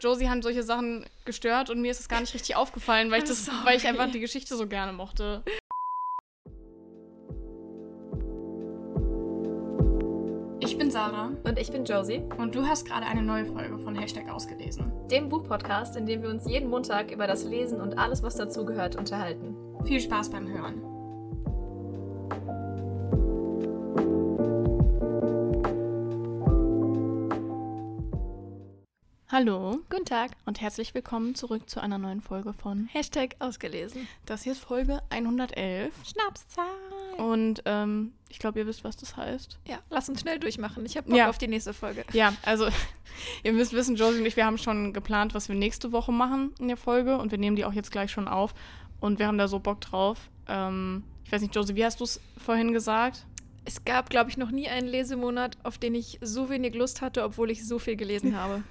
Josie haben solche Sachen gestört und mir ist es gar nicht richtig aufgefallen, weil ich, das, Sorry. weil ich einfach die Geschichte so gerne mochte. Ich bin Sarah Und ich bin Josie, und du hast gerade eine neue Folge von Hashtag ausgelesen. dem Buchpodcast, in dem wir uns jeden Montag über das Lesen und alles, was dazugehört, unterhalten. Viel Spaß beim Hören. Hallo Guten Tag. und herzlich willkommen zurück zu einer neuen Folge von Hashtag ausgelesen. Das hier ist Folge 111 Schnapszeit. und ähm, ich glaube, ihr wisst, was das heißt. Ja, lass uns schnell durchmachen. Ich habe Bock Ja. auf die nächste Folge. Ja, also ihr müsst wissen, Josie und ich, wir haben schon geplant, was wir nächste Woche machen in der Folge und wir nehmen die auch jetzt gleich schon auf und wir haben da so Bock drauf. Ähm, ich weiß nicht, Josie, wie hast du es vorhin gesagt? Es gab, glaube ich, noch nie einen Lesemonat, auf den ich so wenig Lust hatte, obwohl ich so viel gelesen habe.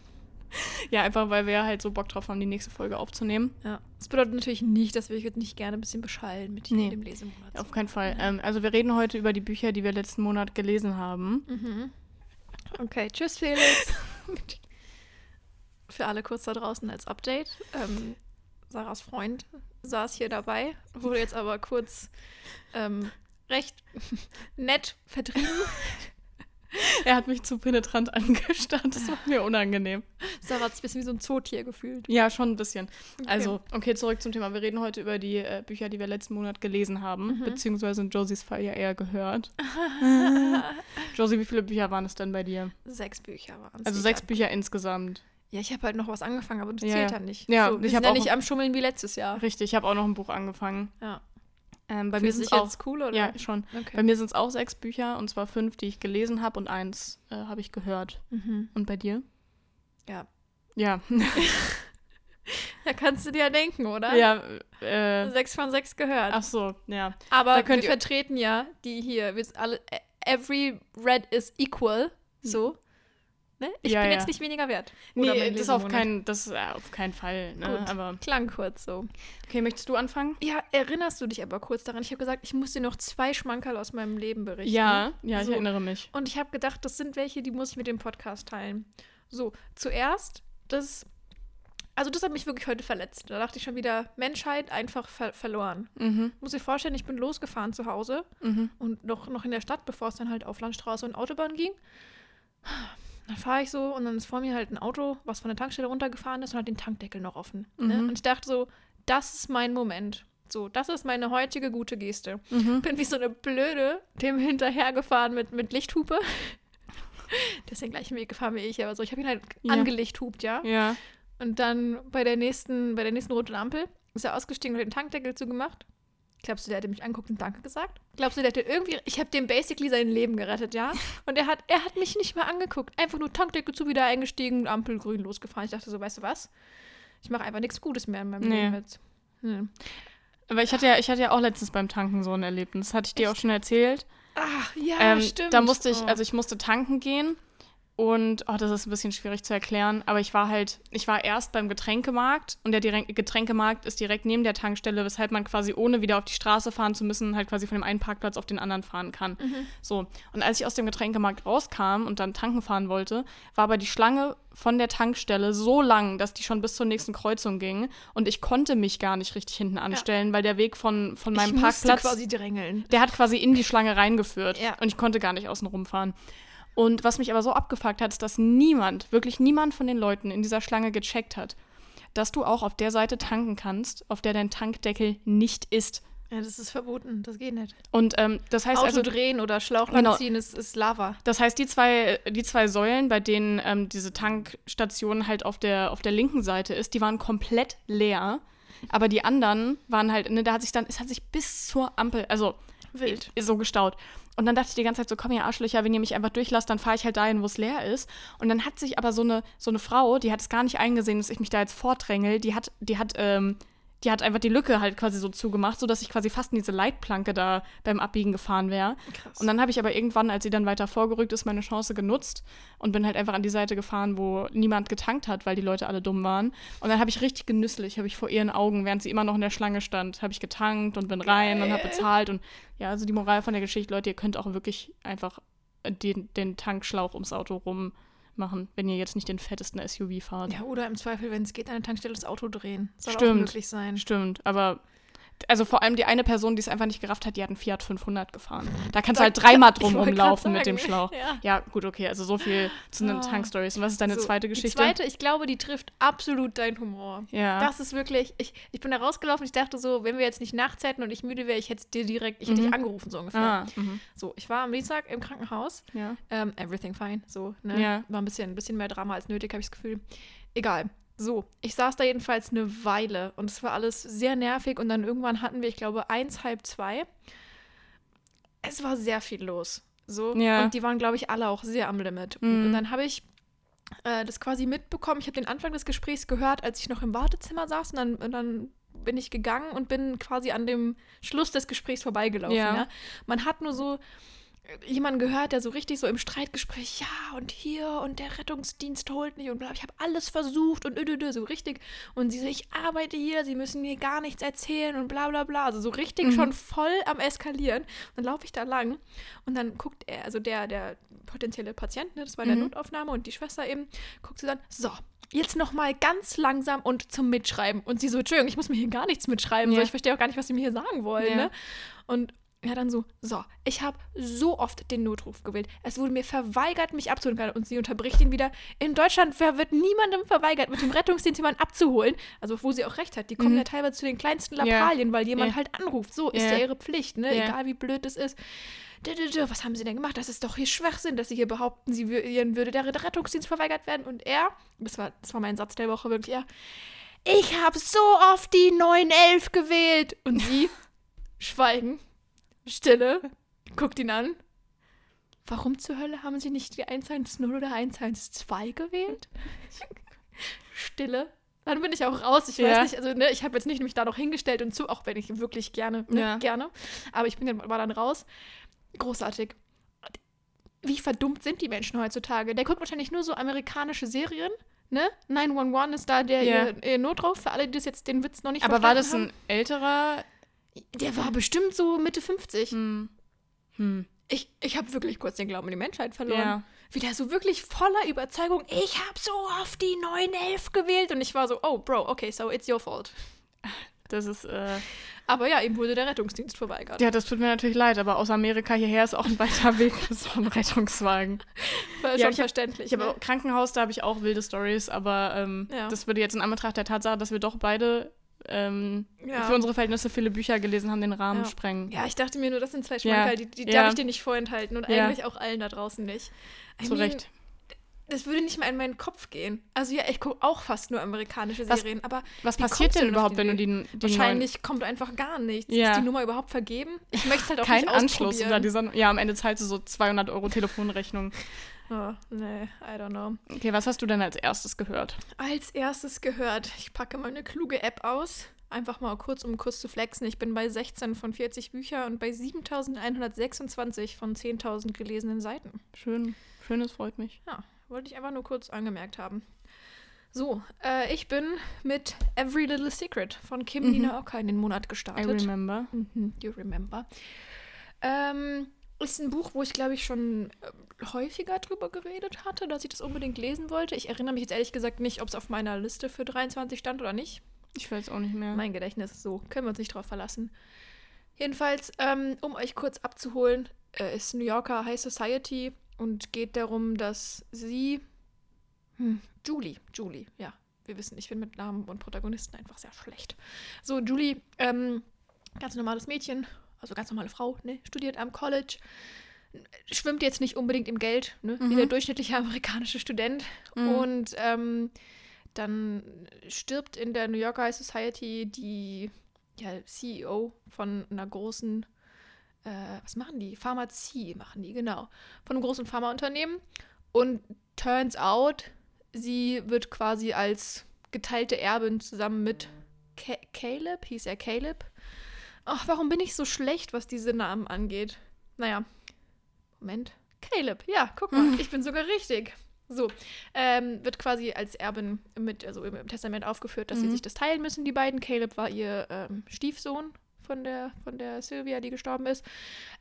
Ja, einfach weil wir halt so Bock drauf haben, die nächste Folge aufzunehmen. Ja. Das bedeutet natürlich nicht, dass wir euch jetzt nicht gerne ein bisschen beschallen mit Nee. dem Lesemonat. Auf keinen Fall. Ähm, also wir reden heute über die Bücher, die wir letzten Monat gelesen haben. Mhm. Okay, tschüss Felix. Für alle kurz da draußen als Update. Ähm, Sarahs Freund saß hier dabei, wurde jetzt aber kurz ähm, recht nett vertrieben. Er hat mich zu penetrant angestarrt, das war mir unangenehm. Sarah hat sich ein bisschen wie so ein Zootier gefühlt. Ja, schon ein bisschen. Okay. Also, okay, zurück zum Thema. Wir reden heute über die äh, Bücher, die wir letzten Monat gelesen haben, Mhm. beziehungsweise in Josies Fall ja eher gehört. Josie, wie viele Bücher waren es denn bei dir? Sechs Bücher waren es. Also sechs Bücher insgesamt. Ja, ich habe halt noch was angefangen, aber das Ja, zählt ja. ja nicht. Ja, so, ich wir hab sind ja nicht am Schummeln wie letztes Jahr. Richtig, ich habe auch noch ein Buch angefangen. Ja. Ähm, bei mir Findest sind es jetzt cool, oder? ja, schon. Okay. Bei mir sind es auch sechs Bücher und zwar fünf, die ich gelesen habe und eins äh, habe ich gehört. Mhm. Und bei dir? Ja. Ja. Ja, kannst du dir ja denken, oder? ja. Äh, Sechs von sechs gehört. ach so, ja. Aber Da könnt wir ihr- vertreten ja die hier. Wir alle, e- every red is equal. So. Ne? Ich Ja, bin ja. jetzt nicht weniger wert. Oder Nee, das auf keinen, das äh, auf keinen Fall. Ne? Gut. Aber Klang kurz so. okay, möchtest du anfangen? Ja, erinnerst du dich aber kurz daran? Ich habe gesagt, ich muss dir noch zwei Schmankerl aus meinem Leben berichten. Ja, ja, ich So. erinnere mich. Und ich habe gedacht, das sind welche, die muss ich mit dem Podcast teilen. So, zuerst, das. Also, das hat mich wirklich heute verletzt. Da dachte ich schon wieder, Menschheit einfach ver verloren. Mhm, Muss ich vorstellen, ich bin losgefahren zu Hause mhm. und noch, noch in der Stadt, bevor es dann halt auf Landstraße und Autobahn ging. Dann fahre ich so und dann ist vor mir halt ein Auto, was von der Tankstelle runtergefahren ist und hat den Tankdeckel noch offen. Ne? Mhm. Und ich dachte so, das ist mein Moment. So, das ist meine heutige gute Geste. Mhm. Bin wie so eine Blöde dem hinterhergefahren mit, mit Lichthupe. Der ist den gleichen Weg gefahren wie ich, aber so, ich habe ihn halt Ja. angelichthupt, ja. Ja. Und dann bei der nächsten, bei der nächsten roten Ampel ist er ausgestiegen und hat den Tankdeckel zugemacht. Glaubst du, der hätte mich anguckt und Danke gesagt? Glaubst du, der hätte irgendwie. Ich habe dem basically sein Leben gerettet, ja? Und er hat, er hat mich nicht mal angeguckt. Einfach nur Tankdeckel zu, wieder eingestiegen, Ampel grün losgefahren. Ich dachte so, weißt du was? Ich mache einfach nichts Gutes mehr in meinem Nee. Leben jetzt. Hm. Aber ich hatte ja, ich hatte ja auch letztens beim Tanken so ein Erlebnis. Das hatte ich dir auch Echt? schon erzählt. Ach, ja, ähm, stimmt. Da musste ich, Oh. also ich musste tanken gehen und oh, das ist ein bisschen schwierig zu erklären, aber ich war halt, ich war erst beim Getränkemarkt und der Getränkemarkt ist direkt neben der Tankstelle, weshalb man quasi ohne wieder auf die Straße fahren zu müssen, halt quasi von dem einen Parkplatz auf den anderen fahren kann. Mhm. So, und als ich aus dem Getränkemarkt rauskam und dann tanken fahren wollte, war aber die Schlange von der Tankstelle so lang, dass die schon bis zur nächsten Kreuzung ging und ich konnte mich gar nicht richtig hinten anstellen, weil der Weg von, von meinem ich Parkplatz quasi drängeln. der hat quasi in die Schlange reingeführt Ja. und ich konnte gar nicht außen rumfahren. Und was mich aber so abgefuckt hat, ist, dass niemand, wirklich niemand von den Leuten in dieser Schlange gecheckt hat, dass du auch auf der Seite tanken kannst, auf der dein Tankdeckel nicht ist. Ja, das ist verboten. Das geht nicht. Und ähm, das heißt Auto also, drehen oder Schlauchland Genau. ziehen ist, ist Lava. das heißt, die zwei, die zwei Säulen, bei denen ähm, diese Tankstation halt auf der, auf der linken Seite ist, die waren komplett leer. Aber die anderen waren halt, ne, da hat sich dann, es hat sich bis zur Ampel, also Wild. so gestaut. Und dann dachte ich die ganze Zeit so, komm ihr Arschlöcher, wenn ihr mich einfach durchlasst, dann fahre ich halt dahin, wo es leer ist. Und dann hat sich aber so eine, so eine Frau, die hat es gar nicht eingesehen, dass ich mich da jetzt vordrängel, die hat, die hat, ähm, die hat einfach die Lücke halt quasi so zugemacht, sodass ich quasi fast in diese Leitplanke da beim Abbiegen gefahren wäre. Und dann habe ich aber irgendwann, als sie dann weiter vorgerückt ist, meine Chance genutzt und bin halt einfach an die Seite gefahren, wo niemand getankt hat, weil die Leute alle dumm waren. Und dann habe ich richtig genüsslich, habe ich vor ihren Augen, während sie immer noch in der Schlange stand, habe ich getankt und bin rein und habe bezahlt. Und ja, also die Moral von der Geschichte, Leute, ihr könnt auch wirklich einfach den, den Tankschlauch ums Auto rum machen, wenn ihr jetzt nicht den fettesten SUV fahrt. Ja, oder im Zweifel, wenn es geht, an der Tankstelle das Auto drehen. Soll auch Stimmt. möglich sein. Stimmt, aber also vor allem die eine Person, die es einfach nicht gerafft hat, die hat einen Fiat 500 gefahren. Da kannst du halt dreimal drum rumlaufen mit dem Schlauch. ja. Ja, gut, okay, also so viel zu den Ah. Tankstories. Und was ist deine So, zweite Geschichte? Die zweite, ich glaube, die trifft absolut deinen Humor. ja. Das ist wirklich, ich, ich bin da rausgelaufen, ich dachte so, wenn wir jetzt nicht nachts hätten und ich müde wäre, ich hätte dir direkt, ich hätte Mhm. dich angerufen, so ungefähr. ah, mhm. So, ich war am Dienstag im Krankenhaus, ja. ähm, everything fine, so, ne? Ja. War ein bisschen, ein bisschen mehr Drama als nötig, habe ich das Gefühl. Egal. So, ich saß da jedenfalls eine Weile und es war alles sehr nervig und dann irgendwann hatten wir, ich glaube, eins, halb zwei. Es war sehr viel los. So. Ja. Und die waren, glaube ich, alle auch sehr am Limit. Mhm. Und dann habe ich äh, das quasi mitbekommen. Ich habe den Anfang des Gesprächs gehört, als ich noch im Wartezimmer saß und dann, und dann bin ich gegangen und bin quasi an dem Schluss des Gesprächs vorbeigelaufen. Ja. Ja. Man hat nur so jemanden gehört, der so richtig so im Streitgespräch, ja, und hier und der Rettungsdienst holt nicht und bla, ich habe alles versucht und ödödö, so richtig. Und sie so, ich arbeite hier, sie müssen mir gar nichts erzählen und bla bla bla. Also so richtig Mhm. schon voll am Eskalieren. Und dann laufe ich da lang und dann guckt er, also der, der potenzielle Patient, ne, das war der Mhm. Notaufnahme und die Schwester eben, guckt sie dann, so, jetzt nochmal ganz langsam und zum Mitschreiben. Und sie so, Entschuldigung, ich muss mir hier gar nichts mitschreiben. Ja. So, ich verstehe auch gar nicht, was sie mir hier sagen wollen. Ja. Ne? Und ja, dann so, so, ich habe so oft den Notruf gewählt. Es wurde mir verweigert, mich abzuholen. Und sie unterbricht ihn wieder. In Deutschland wird niemandem verweigert, mit dem Rettungsdienst jemanden abzuholen. Also, wo sie auch recht hat. Die kommen Mhm. ja teilweise zu den kleinsten. Lappalien, weil jemand Ja. halt anruft. So ist Ja. ja ihre Pflicht, ne? Egal wie blöd es ist. Was haben sie denn gemacht? Das ist doch hier Schwachsinn, dass sie hier behaupten, sie ihnen würde der Rettungsdienst verweigert werden. Und er, das war, das war mein Satz der Woche wirklich, er, ich habe so oft die 911 gewählt. Und sie, Schweigen, Stille, guckt ihn an. Warum zur Hölle haben sie nicht die 110 oder 112 gewählt? Stille. Dann bin ich auch raus. Ich Ja. weiß nicht, also ne, ich habe jetzt nicht mich da noch hingestellt und zu, auch wenn ich wirklich gerne, ne, Ja. gerne. Aber ich bin dann, war dann raus. Großartig. Wie verdummt sind die Menschen heutzutage? Der guckt wahrscheinlich nur so amerikanische Serien. Ne? 911 ist da der Ja. ihr, ihr Notruf, für alle, die das jetzt den Witz noch nicht Aber war das verstanden ein älterer? Der war bestimmt so Mitte 50. Hm. Hm. Ich, ich habe wirklich kurz den Glauben an die Menschheit verloren. Ja. Wie der so wirklich voller Überzeugung, ich habe so oft die 911 gewählt. Und ich war so, oh, Bro, okay, so it's your fault. Das ist, äh, Aber ja, ihm wurde der Rettungsdienst verweigert. ja, das tut mir natürlich leid, aber aus Amerika hierher ist auch ein weiter Weg so ein Rettungswagen. War Ja, schon ich hab- verständlich. Ich habe ne? auch Krankenhaus, da habe ich auch wilde Stories, aber ähm, Ja. das würde jetzt in Anbetracht der Tatsache, dass wir doch beide ähm, Ja. für unsere Verhältnisse viele Bücher gelesen haben, den Rahmen Ja. sprengen. Ja, ich dachte mir nur, das sind zwei Ja. Schmankerl, die, die Ja. darf ich dir nicht vorenthalten und Ja. eigentlich auch allen da draußen nicht. I Zu mean, Recht. Das würde nicht mal in meinen Kopf gehen. Also ja, ich gucke auch fast nur amerikanische Was- Serien, aber Was passiert denn überhaupt, die wenn du die, die wahrscheinlich kommt einfach gar nichts. Ja. Ist die Nummer überhaupt vergeben? Ich möchte es halt auch neuen, nicht kein Anschluss oder dieser, ja, am Ende zahlst du so 200 Euro Telefonrechnung. Oh, nee, I don't know. Okay, was hast du denn als erstes gehört? Als erstes gehört, ich packe meine kluge App aus. Einfach mal kurz, um kurz zu flexen. Ich bin bei 16 von 40 Büchern und bei 7126 von 10.000 gelesenen Seiten. Schön, schön, es freut mich. Ja, wollte ich einfach nur kurz angemerkt haben. So, äh, ich bin mit Every Little Secret von Kim Mhm. Nina Oka in den Monat I gestartet. remember. Mhm, you remember. Ähm, ist ein Buch, wo ich glaube ich schon äh, häufiger drüber geredet hatte, dass ich das unbedingt lesen wollte. Ich erinnere mich jetzt ehrlich gesagt nicht, ob es auf meiner Liste für 23 stand oder nicht. Ich weiß auch nicht mehr. Mein Gedächtnis ist so, können wir uns nicht drauf verlassen. Jedenfalls, ähm, um euch kurz abzuholen, äh, ist New Yorker High Society und geht darum, dass sie, hm, Julie, Julie, ja, wir wissen, ich bin mit Namen und Protagonisten einfach sehr schlecht. So, Julie, ähm, ganz normales Mädchen, also ganz normale Frau, ne, studiert am College, schwimmt jetzt nicht unbedingt im Geld, ne, wie Mhm. der durchschnittliche amerikanische Student Mhm. und ähm, dann stirbt in der New Yorker High Society die ja, CEO von einer großen, äh, was machen die? Pharmazie machen die, genau. Von einem großen Pharmaunternehmen. Und turns out, sie wird quasi als geteilte Erbin zusammen mit Ca Caleb, hieß er Caleb. Ach, warum bin ich so schlecht, was diese Namen angeht? Naja, Moment. Caleb, ja, guck mal, ich bin sogar richtig. So, ähm, wird quasi als Erbin mit, also im, Testament aufgeführt, dass sie Mhm. sich das teilen müssen, die beiden. Caleb war ihr ähm, Stiefsohn von der, von der Sylvia, die gestorben ist.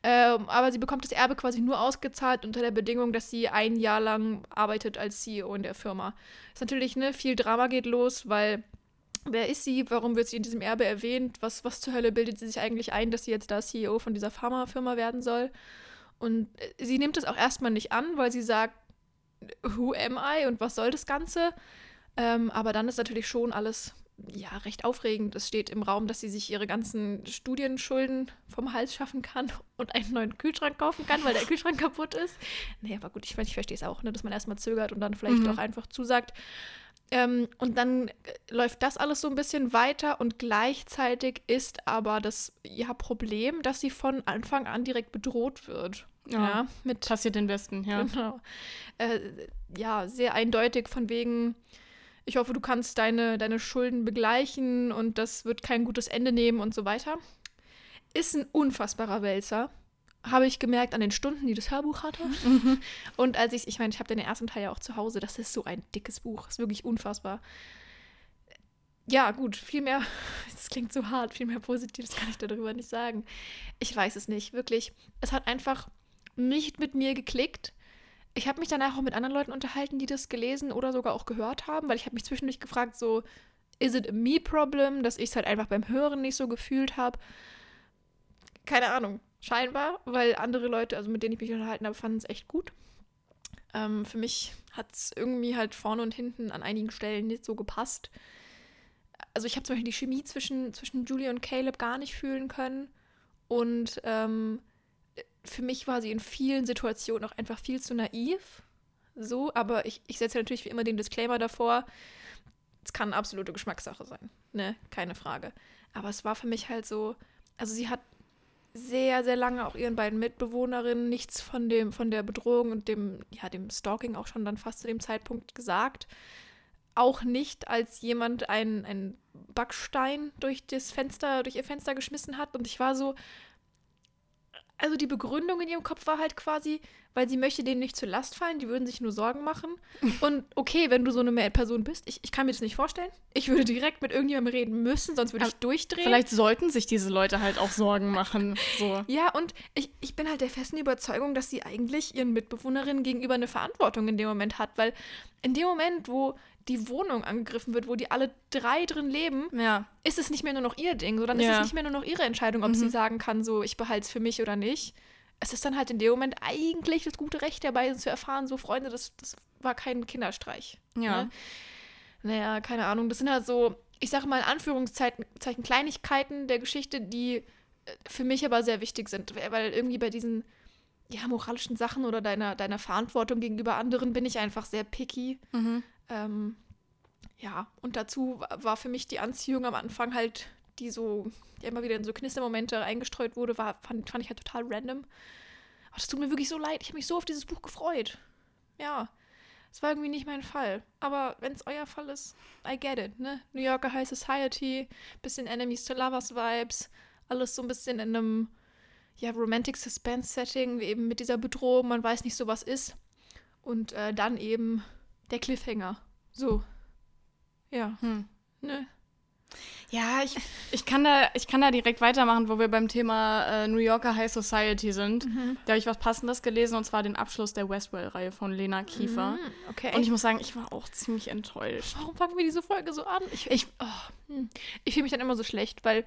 Ähm, aber sie bekommt das Erbe quasi nur ausgezahlt unter der Bedingung, dass sie ein Jahr lang arbeitet als CEO in der Firma. Ist natürlich, ne, viel Drama geht los, weil wer ist sie? Warum wird sie in diesem Erbe erwähnt? Was, was zur Hölle bildet sie sich eigentlich ein, dass sie jetzt da CEO von dieser Pharmafirma werden soll? Und äh, sie nimmt es auch erstmal nicht an, weil sie sagt, who am I und was soll das Ganze? Ähm, aber dann ist natürlich schon alles ja, recht aufregend. Es steht im Raum, dass sie sich ihre ganzen Studienschulden vom Hals schaffen kann und einen neuen Kühlschrank kaufen kann, weil der Kühlschrank kaputt ist. Nee, aber gut, ich, ich verstehe es auch, ne, dass man erstmal zögert und dann vielleicht Mhm. auch einfach zusagt. Ähm, und dann äh, läuft das alles so ein bisschen weiter und gleichzeitig ist aber das ja, Problem, dass sie von Anfang an direkt bedroht wird. Ja. mit Passiert den Besten, ja. Genau. Äh, ja, sehr eindeutig von wegen, ich hoffe, du kannst deine, deine Schulden begleichen und das wird kein gutes Ende nehmen und so weiter. Ist ein unfassbarer Wälzer. Habe ich gemerkt an den Stunden, die das Hörbuch hatte. Und als ich, ich meine, ich habe den ersten Teil ja auch zu Hause. Das ist so ein dickes Buch. Ist wirklich unfassbar. Ja, gut, viel mehr, das klingt so hart, viel mehr Positives kann ich darüber nicht sagen. Ich weiß es nicht, wirklich. Es hat einfach nicht mit mir geklickt. Ich habe mich danach auch mit anderen Leuten unterhalten, die das gelesen oder sogar auch gehört haben, weil ich habe mich zwischendurch gefragt, so, is it a me problem, dass ich es halt einfach beim Hören nicht so gefühlt habe. Keine Ahnung, scheinbar, weil andere Leute, also mit denen ich mich unterhalten habe, fanden es echt gut. Ähm, für mich hat es irgendwie halt vorne und hinten an einigen Stellen nicht so gepasst. Also ich habe zum Beispiel die Chemie zwischen, zwischen Julie und Caleb gar nicht fühlen können. Und ähm, für mich war sie in vielen Situationen auch einfach viel zu naiv. So, aber ich, ich setze natürlich wie immer den Disclaimer davor. Es kann eine absolute Geschmackssache sein, ne? Keine Frage. Aber es war für mich halt so, also sie hat sehr, sehr lange auch ihren beiden Mitbewohnerinnen nichts von dem, von der Bedrohung und dem, ja, dem Stalking auch schon dann fast zu dem Zeitpunkt gesagt. Auch nicht, als jemand einen, Backstein durch das Fenster, durch ihr Fenster geschmissen hat. Und ich war so, also die Begründung in ihrem Kopf war halt quasi, weil sie möchte denen nicht zur Last fallen, die würden sich nur Sorgen machen. Und okay, wenn du so eine Person bist, ich, ich kann mir das nicht vorstellen. Ich würde direkt mit irgendjemandem reden müssen, sonst würde ich durchdrehen. Vielleicht sollten sich diese Leute halt auch Sorgen machen. So. Ja, und ich, ich bin halt der festen Überzeugung, dass sie eigentlich ihren Mitbewohnerinnen gegenüber eine Verantwortung in dem Moment hat, weil in dem Moment, wo die Wohnung angegriffen wird, wo die alle drei drin leben, Ja. ist es nicht mehr nur noch ihr Ding, sondern ist Ja. es nicht mehr nur noch ihre Entscheidung, ob Mhm. sie sagen kann, so, ich behalte es für mich oder nicht. Es ist dann halt in dem Moment eigentlich das gute Recht dabei zu erfahren, so, Freunde, das, das war kein Kinderstreich. Ja. Ne? Naja, keine Ahnung. Das sind halt so, ich sage mal in Anführungszeichen Zeichen Kleinigkeiten der Geschichte, die äh, für mich aber sehr wichtig sind. Weil irgendwie bei diesen ja, moralischen Sachen oder deiner, deiner Verantwortung gegenüber anderen bin ich einfach sehr picky. Mhm. Ähm, ja, und dazu wa- war für mich die Anziehung am Anfang halt, die so, ja immer wieder in so Knistermomente eingestreut wurde, war, fand, fand ich halt total random. Aber das tut mir wirklich so leid. Ich habe mich so auf dieses Buch gefreut. Ja. Es war irgendwie nicht mein Fall. Aber wenn es euer Fall ist, I get it, ne? New Yorker High Society, bisschen Enemies to Lovers Vibes, alles so ein bisschen in einem, ja, Romantic Suspense Setting, eben mit dieser Bedrohung, man weiß nicht so, was ist. Und äh, dann eben der Cliffhanger. So. Ja, Hm. ne? Ja, ich, ich, kann da, ich kann da direkt weitermachen, wo wir beim Thema äh, New Yorker High Society sind. Da habe ich was Passendes gelesen und zwar den Abschluss der Westwell-Reihe von Lena Kiefer. Mhm, okay. Und ich muss sagen, ich war auch ziemlich enttäuscht. Warum fangen wir diese Folge so an? Ich, ich, oh, hm. ich fühle mich dann immer so schlecht, weil,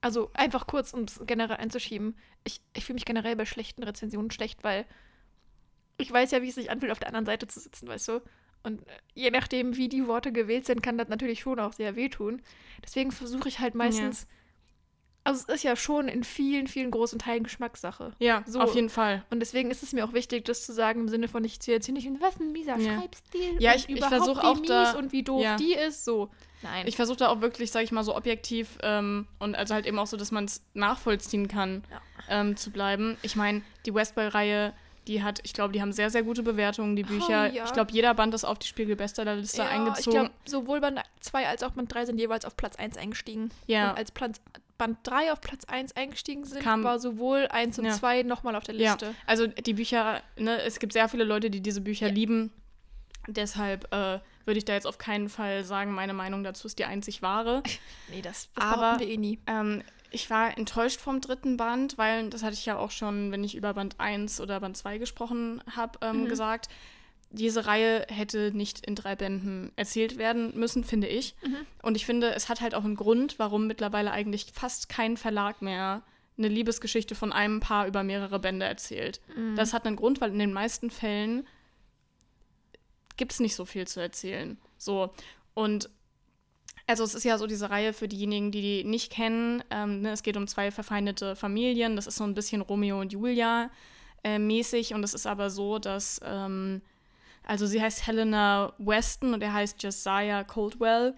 also einfach kurz, um es generell einzuschieben, ich, ich fühle mich generell bei schlechten Rezensionen schlecht, weil ich weiß ja, wie es sich anfühlt, auf der anderen Seite zu sitzen, weißt du? Und äh, je nachdem, wie die Worte gewählt sind, kann das natürlich schon auch sehr wehtun. Deswegen versuche ich halt meistens. Also, es ist ja schon in vielen, vielen großen Teilen Geschmackssache. Ja, So. auf jeden Fall. Und deswegen ist es mir auch wichtig, das zu sagen im Sinne von, ich ziehe jetzt hier nicht, was ein mieser Ja. Schreibstil. Ja, ich- ich überhaupt versuch wie auch mies da- und wie doof ja. die ist. So, nein. Ich versuche da auch wirklich, sage ich mal, so objektiv ähm, und also halt eben auch so, dass man es nachvollziehen kann, Ja. ähm, zu bleiben. Ich meine, die Westwell-Reihe, die hat, ich glaube, die haben sehr, sehr gute Bewertungen, die Bücher. Oh, ja. Ich glaube, jeder Band ist auf die Spiegel-Bestsellerliste ja, ich eingezogen. glaube, sowohl Band 2 als auch Band 3 sind jeweils auf Platz 1 eingestiegen. Ja. Und als Platz, Band 3 auf Platz 1 eingestiegen sind, Kam- war sowohl 1 und Ja. 2 nochmal auf der Ja, Liste. also die Bücher, ne, es gibt sehr viele Leute, die diese Bücher Ja. lieben. Deshalb äh, würde ich da jetzt auf keinen Fall sagen, meine Meinung dazu ist die einzig wahre. Nee, das, das Aber- behaupten wir eh nie. Ähm, Ich war enttäuscht vom dritten Band, weil das hatte ich ja auch schon, wenn ich über Band 1 oder Band 2 gesprochen habe, ähm, Mhm. gesagt. Diese Reihe hätte nicht in drei Bänden erzählt werden müssen, finde ich. Mhm. Und ich finde, es hat halt auch einen Grund, warum mittlerweile eigentlich fast kein Verlag mehr eine Liebesgeschichte von einem Paar über mehrere Bände erzählt. Mhm. Das hat einen Grund, weil in den meisten Fällen gibt es nicht so viel zu erzählen. So. Und also es ist ja so diese Reihe für diejenigen, die die nicht kennen. Ähm, ne, es geht um zwei verfeindete Familien. Das ist so ein bisschen Romeo und Julia äh, mäßig. Und es ist aber so, dass ähm, also sie heißt Helena Weston und er heißt Josiah Coldwell.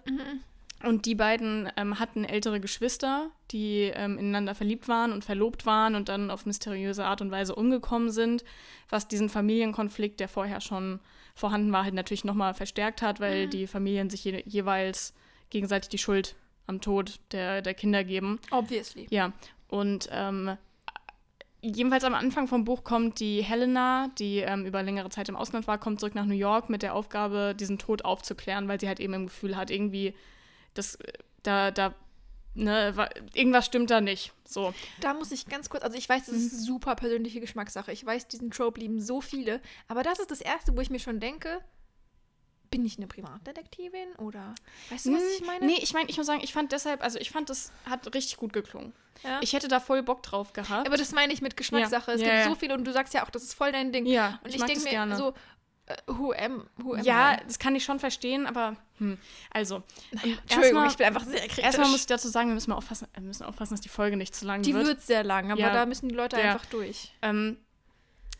Und die beiden ähm, hatten ältere Geschwister, die ähm, ineinander verliebt waren und verlobt waren und dann auf mysteriöse Art und Weise umgekommen sind, was diesen Familienkonflikt, der vorher schon vorhanden war, halt natürlich nochmal verstärkt hat, weil die Familien sich je jeweils gegenseitig die Schuld am Tod der, der Kinder geben. Obviously. Ja, und ähm, jedenfalls am Anfang vom Buch kommt die Helena, die ähm, über längere Zeit im Ausland war, kommt zurück nach New York mit der Aufgabe, diesen Tod aufzuklären, weil sie halt eben im Gefühl hat, irgendwie, das, da, da, ne, wa- irgendwas stimmt da nicht. So. Da muss ich ganz kurz, also ich weiß, das Mhm. ist super persönliche Geschmackssache. Ich weiß, diesen Trope lieben so viele. Aber das ist das Erste, wo ich mir schon denke, bin ich eine Privatdetektivin oder weißt du, was ich meine? Hm, Nee, ich meine, ich muss sagen, ich fand deshalb, also ich fand, das hat richtig gut geklungen. Ja. Ich hätte da voll Bock drauf gehabt. aber das meine ich mit Geschmackssache. Ja. Es Ja, gibt so viele und du sagst ja auch, das ist voll dein Ding. ja, Und ich, ich, denke mir gerne. so, äh, who am, who am ja, I? das kann ich schon verstehen, aber hm, also. Naja, Entschuldigung, erstmal- ich bin einfach sehr kritisch. Erstmal muss ich dazu sagen, wir müssen, mal aufpassen, wir müssen aufpassen, dass die Folge nicht zu lang die wird. wird sehr lang, aber da müssen die Leute einfach durch. Ähm,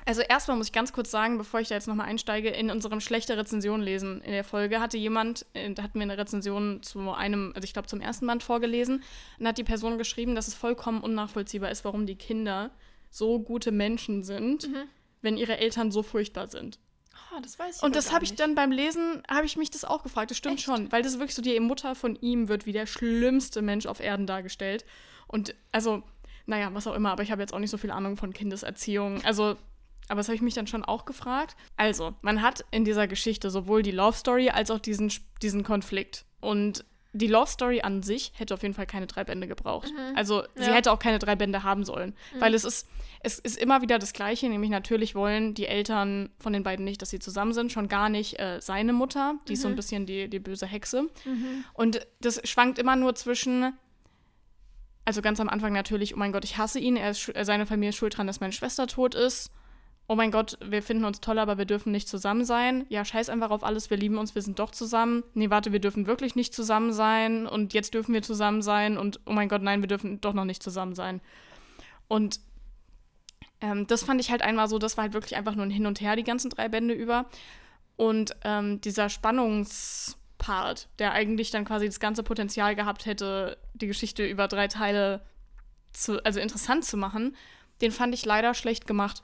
also erstmal muss ich ganz kurz sagen, bevor ich da jetzt nochmal einsteige, in unserem schlechte Rezension lesen in der Folge hatte jemand, äh, da hatten wir eine Rezension zu einem, also ich glaube zum ersten Band vorgelesen, und hat die Person geschrieben, dass es vollkommen unnachvollziehbar ist, warum die Kinder so gute Menschen sind, Mhm. wenn ihre Eltern so furchtbar sind. Ah, das weiß ich Und das habe ich dann beim Lesen, habe ich mich das auch gefragt. Das stimmt Echt? schon, weil das ist wirklich so, die Mutter von ihm wird wie der schlimmste Mensch auf Erden dargestellt. Und also, naja, was auch immer, aber ich habe jetzt auch nicht so viel Ahnung von Kindeserziehung. Also, aber das habe ich mich dann schon auch gefragt. Also, man hat in dieser Geschichte sowohl die Love Story als auch diesen, diesen Konflikt. Und die Love Story an sich hätte auf jeden Fall keine drei Bände gebraucht. Also, sie Ja. hätte auch keine drei Bände haben sollen. Weil es ist, es ist immer wieder das Gleiche, nämlich natürlich wollen die Eltern von den beiden nicht, dass sie zusammen sind, schon gar nicht äh, seine Mutter, die ist so ein bisschen die, die böse Hexe. Und das schwankt immer nur zwischen, also ganz am Anfang natürlich, oh mein Gott, ich hasse ihn, er ist, seine Familie ist schuld dran, dass meine Schwester tot ist. Oh mein Gott, wir finden uns toll, aber wir dürfen nicht zusammen sein. Ja, scheiß einfach auf alles, wir lieben uns, wir sind doch zusammen. Nee, warte, wir dürfen wirklich nicht zusammen sein und jetzt dürfen wir zusammen sein und oh mein Gott, nein, wir dürfen doch noch nicht zusammen sein. Und ähm, das fand ich halt einmal so, das war halt wirklich einfach nur ein Hin und Her die ganzen drei Bände über. Und ähm, dieser Spannungspart, der eigentlich dann quasi das ganze Potenzial gehabt hätte, die Geschichte über drei Teile zu, also interessant zu machen, den fand ich leider schlecht gemacht.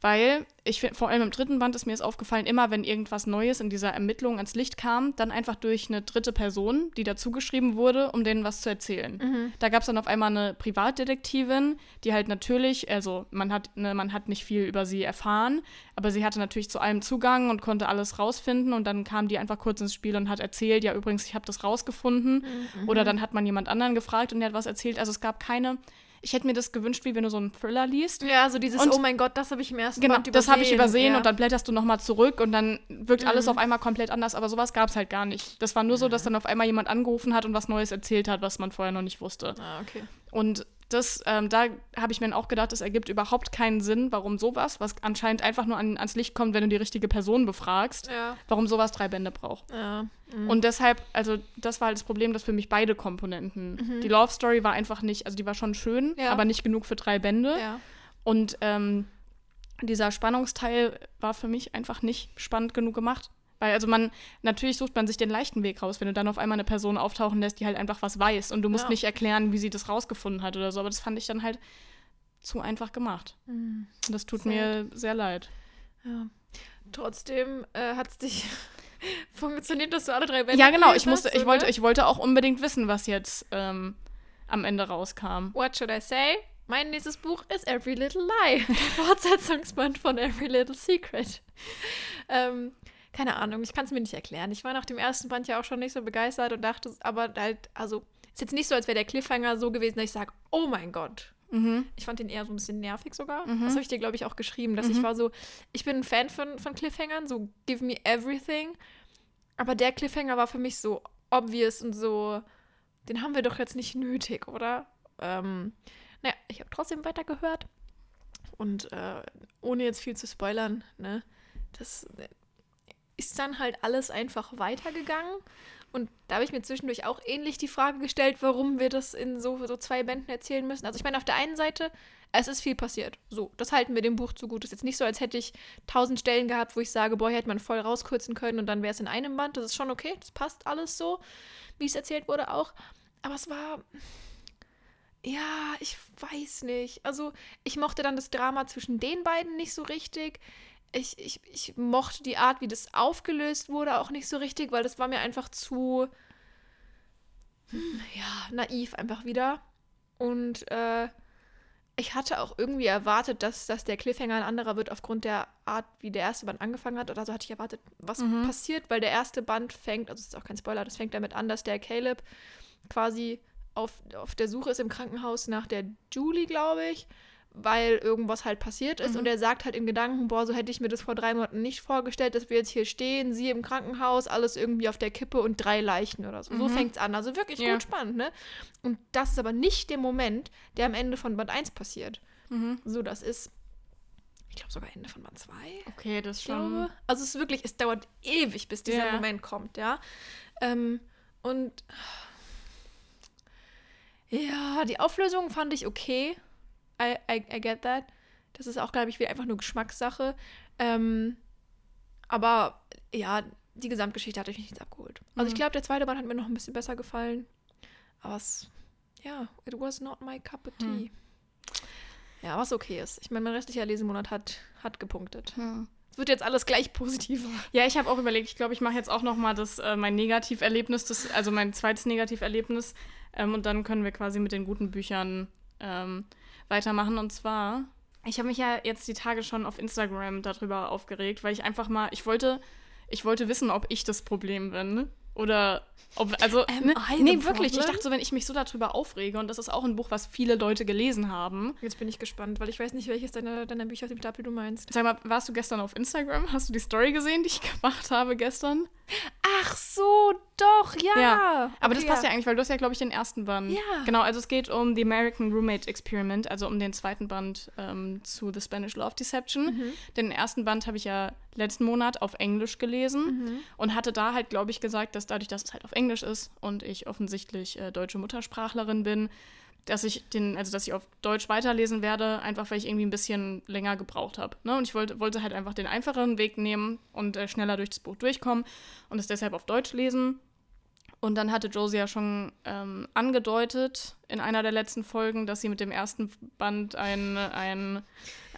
Weil ich finde, vor allem im dritten Band ist mir es aufgefallen, immer wenn irgendwas Neues in dieser Ermittlung ans Licht kam, dann einfach durch eine dritte Person, die dazugeschrieben wurde, um denen was zu erzählen. Da gab es dann auf einmal eine Privatdetektivin, die halt natürlich, also man hat, ne, man hat nicht viel über sie erfahren, aber sie hatte natürlich zu allem Zugang und konnte alles rausfinden und dann kam die einfach kurz ins Spiel und hat erzählt, ja übrigens, ich habe das rausgefunden. Oder dann hat man jemand anderen gefragt und der hat was erzählt. Also es gab keine, ich hätte mir das gewünscht, wie wenn du so einen Thriller liest. Ja, so dieses, Und- oh mein Gott, das habe ich im ersten Genau, Band übersehen. das habe ich übersehen ja. und dann blätterst du nochmal zurück und dann wirkt alles Mhm. auf einmal komplett anders, aber sowas gab es halt gar nicht. Das war nur so, dass dann auf einmal jemand angerufen hat und was Neues erzählt hat, was man vorher noch nicht wusste. Ah, okay. Und das, ähm, da habe ich mir dann auch gedacht, es ergibt überhaupt keinen Sinn, warum sowas, was anscheinend einfach nur an, ans Licht kommt, wenn du die richtige Person befragst, Ja, warum sowas drei Bände braucht. ja. mhm. Und deshalb, also das war halt das Problem, dass für mich beide Komponenten. Die Love Story war einfach nicht, also die war schon schön, Mhm. Ja. aber nicht genug für drei Bände. Und ähm, dieser Spannungsteil war für mich einfach nicht spannend genug gemacht. Weil, also man, natürlich sucht man sich den leichten Weg raus, wenn du dann auf einmal eine Person auftauchen lässt, die halt einfach was weiß und du musst Ja. nicht erklären, wie sie das rausgefunden hat oder so. Aber das fand ich dann halt zu einfach gemacht. Mhm. Und das tut Sad. mir sehr leid. ja. Trotzdem äh, hat es dich funktioniert, dass du alle drei Bände ja, genau, ich musste, hast, ich wollte, ich wollte auch unbedingt wissen, was jetzt ähm, am Ende rauskam. What should I say? Mein nächstes Buch ist Every Little Lie, der Fortsetzungsband von Every Little Secret. ähm, keine Ahnung, ich kann es mir nicht erklären. Ich war nach dem ersten Band ja auch schon nicht so begeistert und dachte, aber halt, also Ist jetzt nicht so, als wäre der Cliffhanger so gewesen, dass ich sage, oh mein Gott. Mhm. Ich fand den eher so ein bisschen nervig sogar. Mhm. Das habe ich dir, glaube ich, auch geschrieben, dass ich war so, ich bin ein Fan von, von Cliffhangern, so give me everything. Aber der Cliffhanger war für mich so obvious und so, den haben wir doch jetzt nicht nötig, oder? Ähm, naja, ich habe trotzdem weitergehört. Und äh, ohne jetzt viel zu spoilern, ne, das ist dann halt alles einfach weitergegangen. Und da habe ich mir zwischendurch auch ähnlich die Frage gestellt, warum wir das in so, so zwei Bänden erzählen müssen. Also ich meine, auf der einen Seite, es ist viel passiert. So, das halten wir dem Buch zugute. Es ist jetzt nicht so, als hätte ich tausend Stellen gehabt, wo ich sage, boah, hätte man voll rauskürzen können und dann wäre es in einem Band. Das ist schon okay, das passt alles so, wie es erzählt wurde auch. Aber es war, ja, ich weiß nicht. Also ich mochte dann das Drama zwischen den beiden nicht so richtig. Ich, ich, ich mochte die Art, wie das aufgelöst wurde, auch nicht so richtig, weil das war mir einfach zu, hm, ja, naiv einfach wieder. Und äh, ich hatte auch irgendwie erwartet, dass, dass der Cliffhanger ein anderer wird aufgrund der Art, wie der erste Band angefangen hat. Oder so hatte ich erwartet, was Mhm. passiert, weil der erste Band fängt, also das ist auch kein Spoiler, das fängt damit an, dass der Caleb quasi auf, auf der Suche ist im Krankenhaus nach der Julie, glaube ich, weil irgendwas halt passiert ist. Mhm. Und er sagt halt in Gedanken, boah, so hätte ich mir das vor drei Monaten nicht vorgestellt, dass wir jetzt hier stehen, sie im Krankenhaus, alles irgendwie auf der Kippe und drei Leichen oder so. So Mhm. fängt es an. Also wirklich Ja. gut spannend, ne? Und das ist aber nicht der Moment, der am Ende von Band 1 passiert. Mhm. So, das ist, ich glaube sogar Ende von Band 2 Okay, das schon. Also es ist wirklich, es dauert ewig, bis dieser Ja. Moment kommt, ja. Ähm, und ja, die Auflösung fand ich okay. I, I, I get that. Das ist auch, glaube ich, wieder einfach nur Geschmackssache. Ähm, aber ja, die Gesamtgeschichte hat mich nichts abgeholt. Also ich Mhm. glaube, der zweite Band hat mir noch ein bisschen besser gefallen. Aber es, ja, it was not my cup of tea. Hm. Ja, was okay ist. Ich meine, mein restlicher Lesemonat hat, hat gepunktet. Hm. Es wird jetzt alles gleich positiver. Ja, ich habe auch überlegt, ich glaube, ich mache jetzt auch noch mal das, äh, mein Negativerlebnis, das, also mein zweites Negativerlebnis. Ähm, und dann können wir quasi mit den guten Büchern ähm, weitermachen. Und zwar, ich habe mich ja jetzt die Tage schon auf Instagram darüber aufgeregt, weil ich einfach mal, ich wollte, ich wollte wissen, ob ich das Problem bin. Oder ob, also, Am ne, nee, wirklich. Ich dachte so, wenn ich mich so darüber aufrege, und das ist auch ein Buch, was viele Leute gelesen haben. Jetzt bin ich gespannt, weil ich weiß nicht, welches deiner, deiner Bücher aus dem Stapel du meinst. Sag mal, warst du gestern auf Instagram? Hast du die Story gesehen, die ich gemacht habe gestern? Ach so, doch, ja. Ja, Aber das Okay, passt ja eigentlich, weil du hast ja, glaube ich, den ersten Band. Ja. Genau, also es geht um The American Roommate Experiment, also um den zweiten Band ähm, zu The Spanish Love Deception. Mhm. Den ersten Band habe ich ja letzten Monat auf Englisch gelesen Mhm. und hatte da halt, glaube ich, gesagt, dass dadurch, dass es halt auf Englisch ist und ich offensichtlich äh, deutsche Muttersprachlerin bin, dass ich den, also dass ich auf Deutsch weiterlesen werde, einfach weil ich irgendwie ein bisschen länger gebraucht habe. Ne? Und ich wollte, wollte halt einfach den einfacheren Weg nehmen und äh, schneller durch das Buch durchkommen und es deshalb auf Deutsch lesen. Und dann hatte Josie ja schon ähm, angedeutet in einer der letzten Folgen, dass sie mit dem ersten Band ein, ein,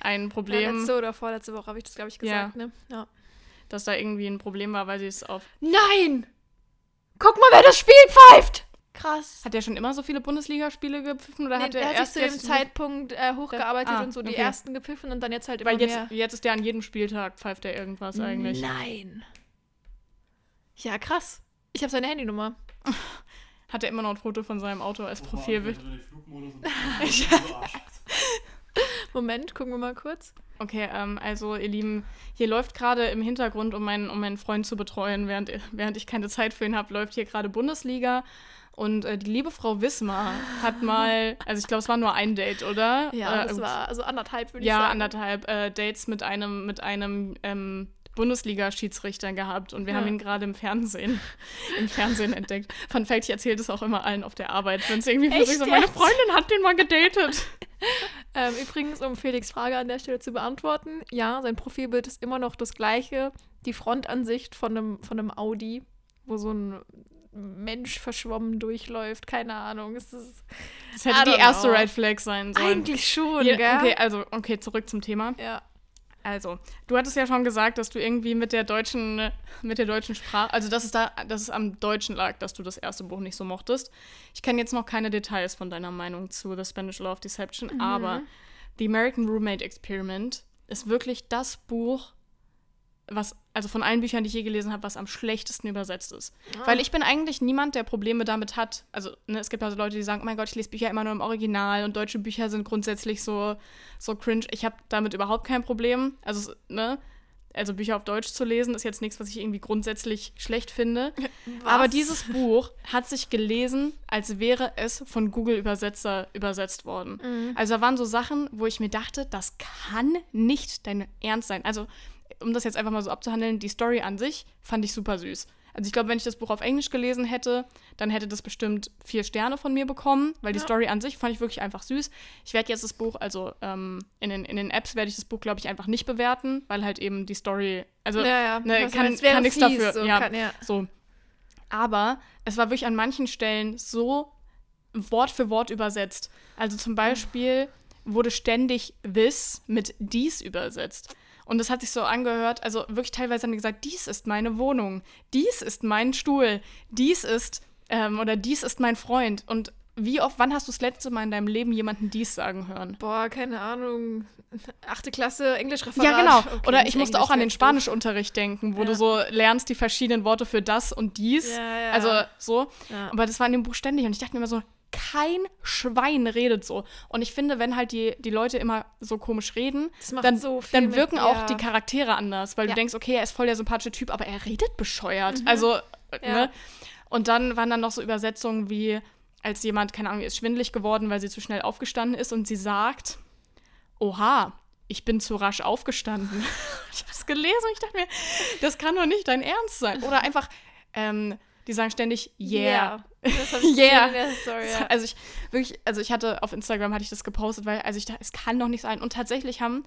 ein Ja, Problem, letzte oder vorletzte Woche habe ich das, glaube ich, gesagt, ne? Ja. dass da irgendwie ein Problem war, weil sie es auf. Nein! Guck mal, wer das Spiel pfeift! Krass. Hat er schon immer so viele Bundesligaspiele gepfiffen oder Nee, hat er er hat erst sich zu dem Zeitpunkt äh, hochgearbeitet Ah, und so die okay. ersten gepfiffen und dann jetzt halt immer Weil jetzt, mehr. jetzt ist der an jedem Spieltag pfeift er irgendwas eigentlich. Nein. Ja, krass. Ich habe seine Handynummer. Hat er immer noch ein Foto von seinem Auto als Profilbild. Ich Moment, gucken wir mal kurz. Okay, ähm, also ihr Lieben, hier läuft gerade im Hintergrund, um meinen, um meinen Freund zu betreuen, während, während ich keine Zeit für ihn habe, läuft hier gerade Bundesliga. Und äh, die liebe Frau Wismar hat mal, also ich glaube, es war nur ein Date, oder? Ja, äh, das war also anderthalb, würde ich ja, sagen. anderthalb äh, Dates mit einem, mit einem ähm, Bundesliga-Schiedsrichter gehabt und wir Ja. haben ihn gerade im Fernsehen, im Fernsehen entdeckt. Fun Fact, ich erzähle das auch immer allen auf der Arbeit, wenn es irgendwie Echt so, meine? Freundin hat den mal gedatet. Ähm, übrigens, um Felix Frage an der Stelle zu beantworten, ja, sein Profilbild ist immer noch das gleiche. Die Frontansicht von einem, von einem Audi, wo so ein Mensch verschwommen durchläuft. Keine Ahnung. Es ist Das hätte die erste know. Red Flag sein sollen. eigentlich schon, Ja, gell? okay, also, okay, zurück zum Thema. Ja. Also, du hattest ja schon gesagt, dass du irgendwie mit der deutschen, mit der deutschen Sprache, also dass es da, dass es am Deutschen lag, dass du das erste Buch nicht so mochtest. Ich kenne jetzt noch keine Details von deiner Meinung zu The Spanish Love Deception, aber The American Roommate Experiment ist wirklich das Buch, was, also von allen Büchern, die ich je gelesen habe, was am schlechtesten übersetzt ist. Weil ich bin eigentlich niemand, der Probleme damit hat. Also, ne, es gibt also Leute, die sagen, oh mein Gott, ich lese Bücher immer nur im Original und deutsche Bücher sind grundsätzlich so, so cringe. Ich habe damit überhaupt kein Problem. Also, ne, also Bücher auf Deutsch zu lesen, ist jetzt nichts, was ich irgendwie grundsätzlich schlecht finde. Aber dieses Buch hat sich gelesen, als wäre es von Google-Übersetzer übersetzt worden. Also da waren so Sachen, wo ich mir dachte, das kann nicht dein Ernst sein. Also, um das jetzt einfach mal so abzuhandeln, die Story an sich fand ich super süß. Also ich glaube, wenn ich das Buch auf Englisch gelesen hätte, dann hätte das bestimmt vier Sterne von mir bekommen, weil die Ja. Story an sich fand ich wirklich einfach süß. Ich werde jetzt das Buch, also ähm, in, den, in den Apps werde ich das Buch, glaube ich, einfach nicht bewerten, weil halt eben die Story, also ja, ja. ne, Das kann, heißt, kann nichts dafür. So, ja, kann, ja. so. Aber es war wirklich an manchen Stellen so Wort für Wort übersetzt. Also zum Beispiel wurde ständig this mit dies übersetzt. Und das hat sich so angehört, also wirklich teilweise haben die gesagt, dies ist meine Wohnung, dies ist mein Stuhl, dies ist, ähm, oder dies ist mein Freund. Und wie oft, wann hast du das letzte Mal in deinem Leben jemanden dies sagen hören? Boah, keine Ahnung. Achte Klasse, Englischreferat. Ja, genau. Okay, Oder ich musste Englisch, auch an den. Spanischunterricht denken, wo Ja. du so lernst die verschiedenen Worte für das und dies. Ja, ja. Also so. Aber das war in dem Buch ständig und ich dachte mir immer so, kein Schwein redet so. Und ich finde, wenn halt die, die Leute immer so komisch reden, dann, so dann mit- wirken auch ja. die Charaktere anders, weil Ja. du denkst, okay, er ist voll der sympathische Typ, aber er redet bescheuert. Also, äh, Ja. ne? Und dann waren dann noch so Übersetzungen wie, als jemand, keine Ahnung, ist schwindelig geworden, weil sie zu schnell aufgestanden ist und sie sagt, oha, ich bin zu rasch aufgestanden. ich habe es gelesen und ich dachte mir, das kann doch nicht dein Ernst sein. Oder einfach, ähm, die sagen ständig, yeah. Yeah. der Story, ja. Also ich wirklich, also ich hatte auf Instagram hatte ich das gepostet, weil also ich dachte, es kann doch nicht sein. Und tatsächlich haben,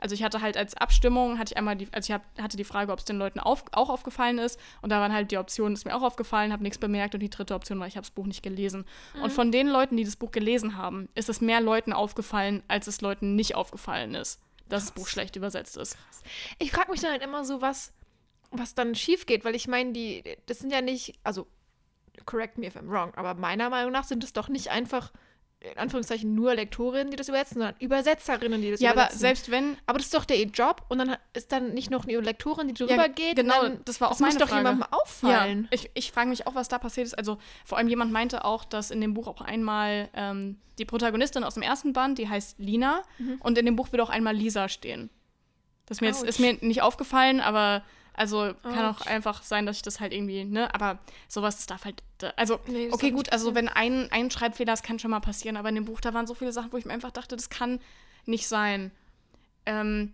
also ich hatte halt als Abstimmung hatte ich einmal die, also ich hab, hatte die Frage, ob es den Leuten auf, auch aufgefallen ist. Und da waren halt die Optionen, ist mir auch aufgefallen, habe nichts bemerkt. Und die dritte Option war, ich habe das Buch nicht gelesen. Und von den Leuten, die das Buch gelesen haben, ist es mehr Leuten aufgefallen, als es Leuten nicht aufgefallen ist, dass das Buch schlecht übersetzt ist. Ich frage mich dann halt immer so, was, was dann schief geht, weil ich meine, die, das sind ja nicht, also, correct me if I'm wrong, aber meiner Meinung nach sind es doch nicht einfach, in Anführungszeichen, nur Lektorinnen, die das übersetzen, sondern Übersetzerinnen, die das Ja, aber übersetzen. selbst wenn aber das ist doch der Job und dann ist dann nicht noch eine Lektorin, die drüber geht. genau, dann, das war auch das muss meine doch Frage. jemandem auffallen. Ja, ich, ich frage mich auch, was da passiert ist. Also vor allem jemand meinte auch, dass in dem Buch auch einmal ähm, die Protagonistin aus dem ersten Band, die heißt Lina, und in dem Buch wird auch einmal Lisa stehen. Das mir jetzt, ist mir nicht aufgefallen, aber also kann auch Autsch. einfach sein, dass ich das halt irgendwie, ne, aber sowas, darf halt, also, Nee, okay, gut, also wenn ein, ein Schreibfehler, das kann schon mal passieren, aber in dem Buch, da waren so viele Sachen, wo ich mir einfach dachte, das kann nicht sein. Ähm,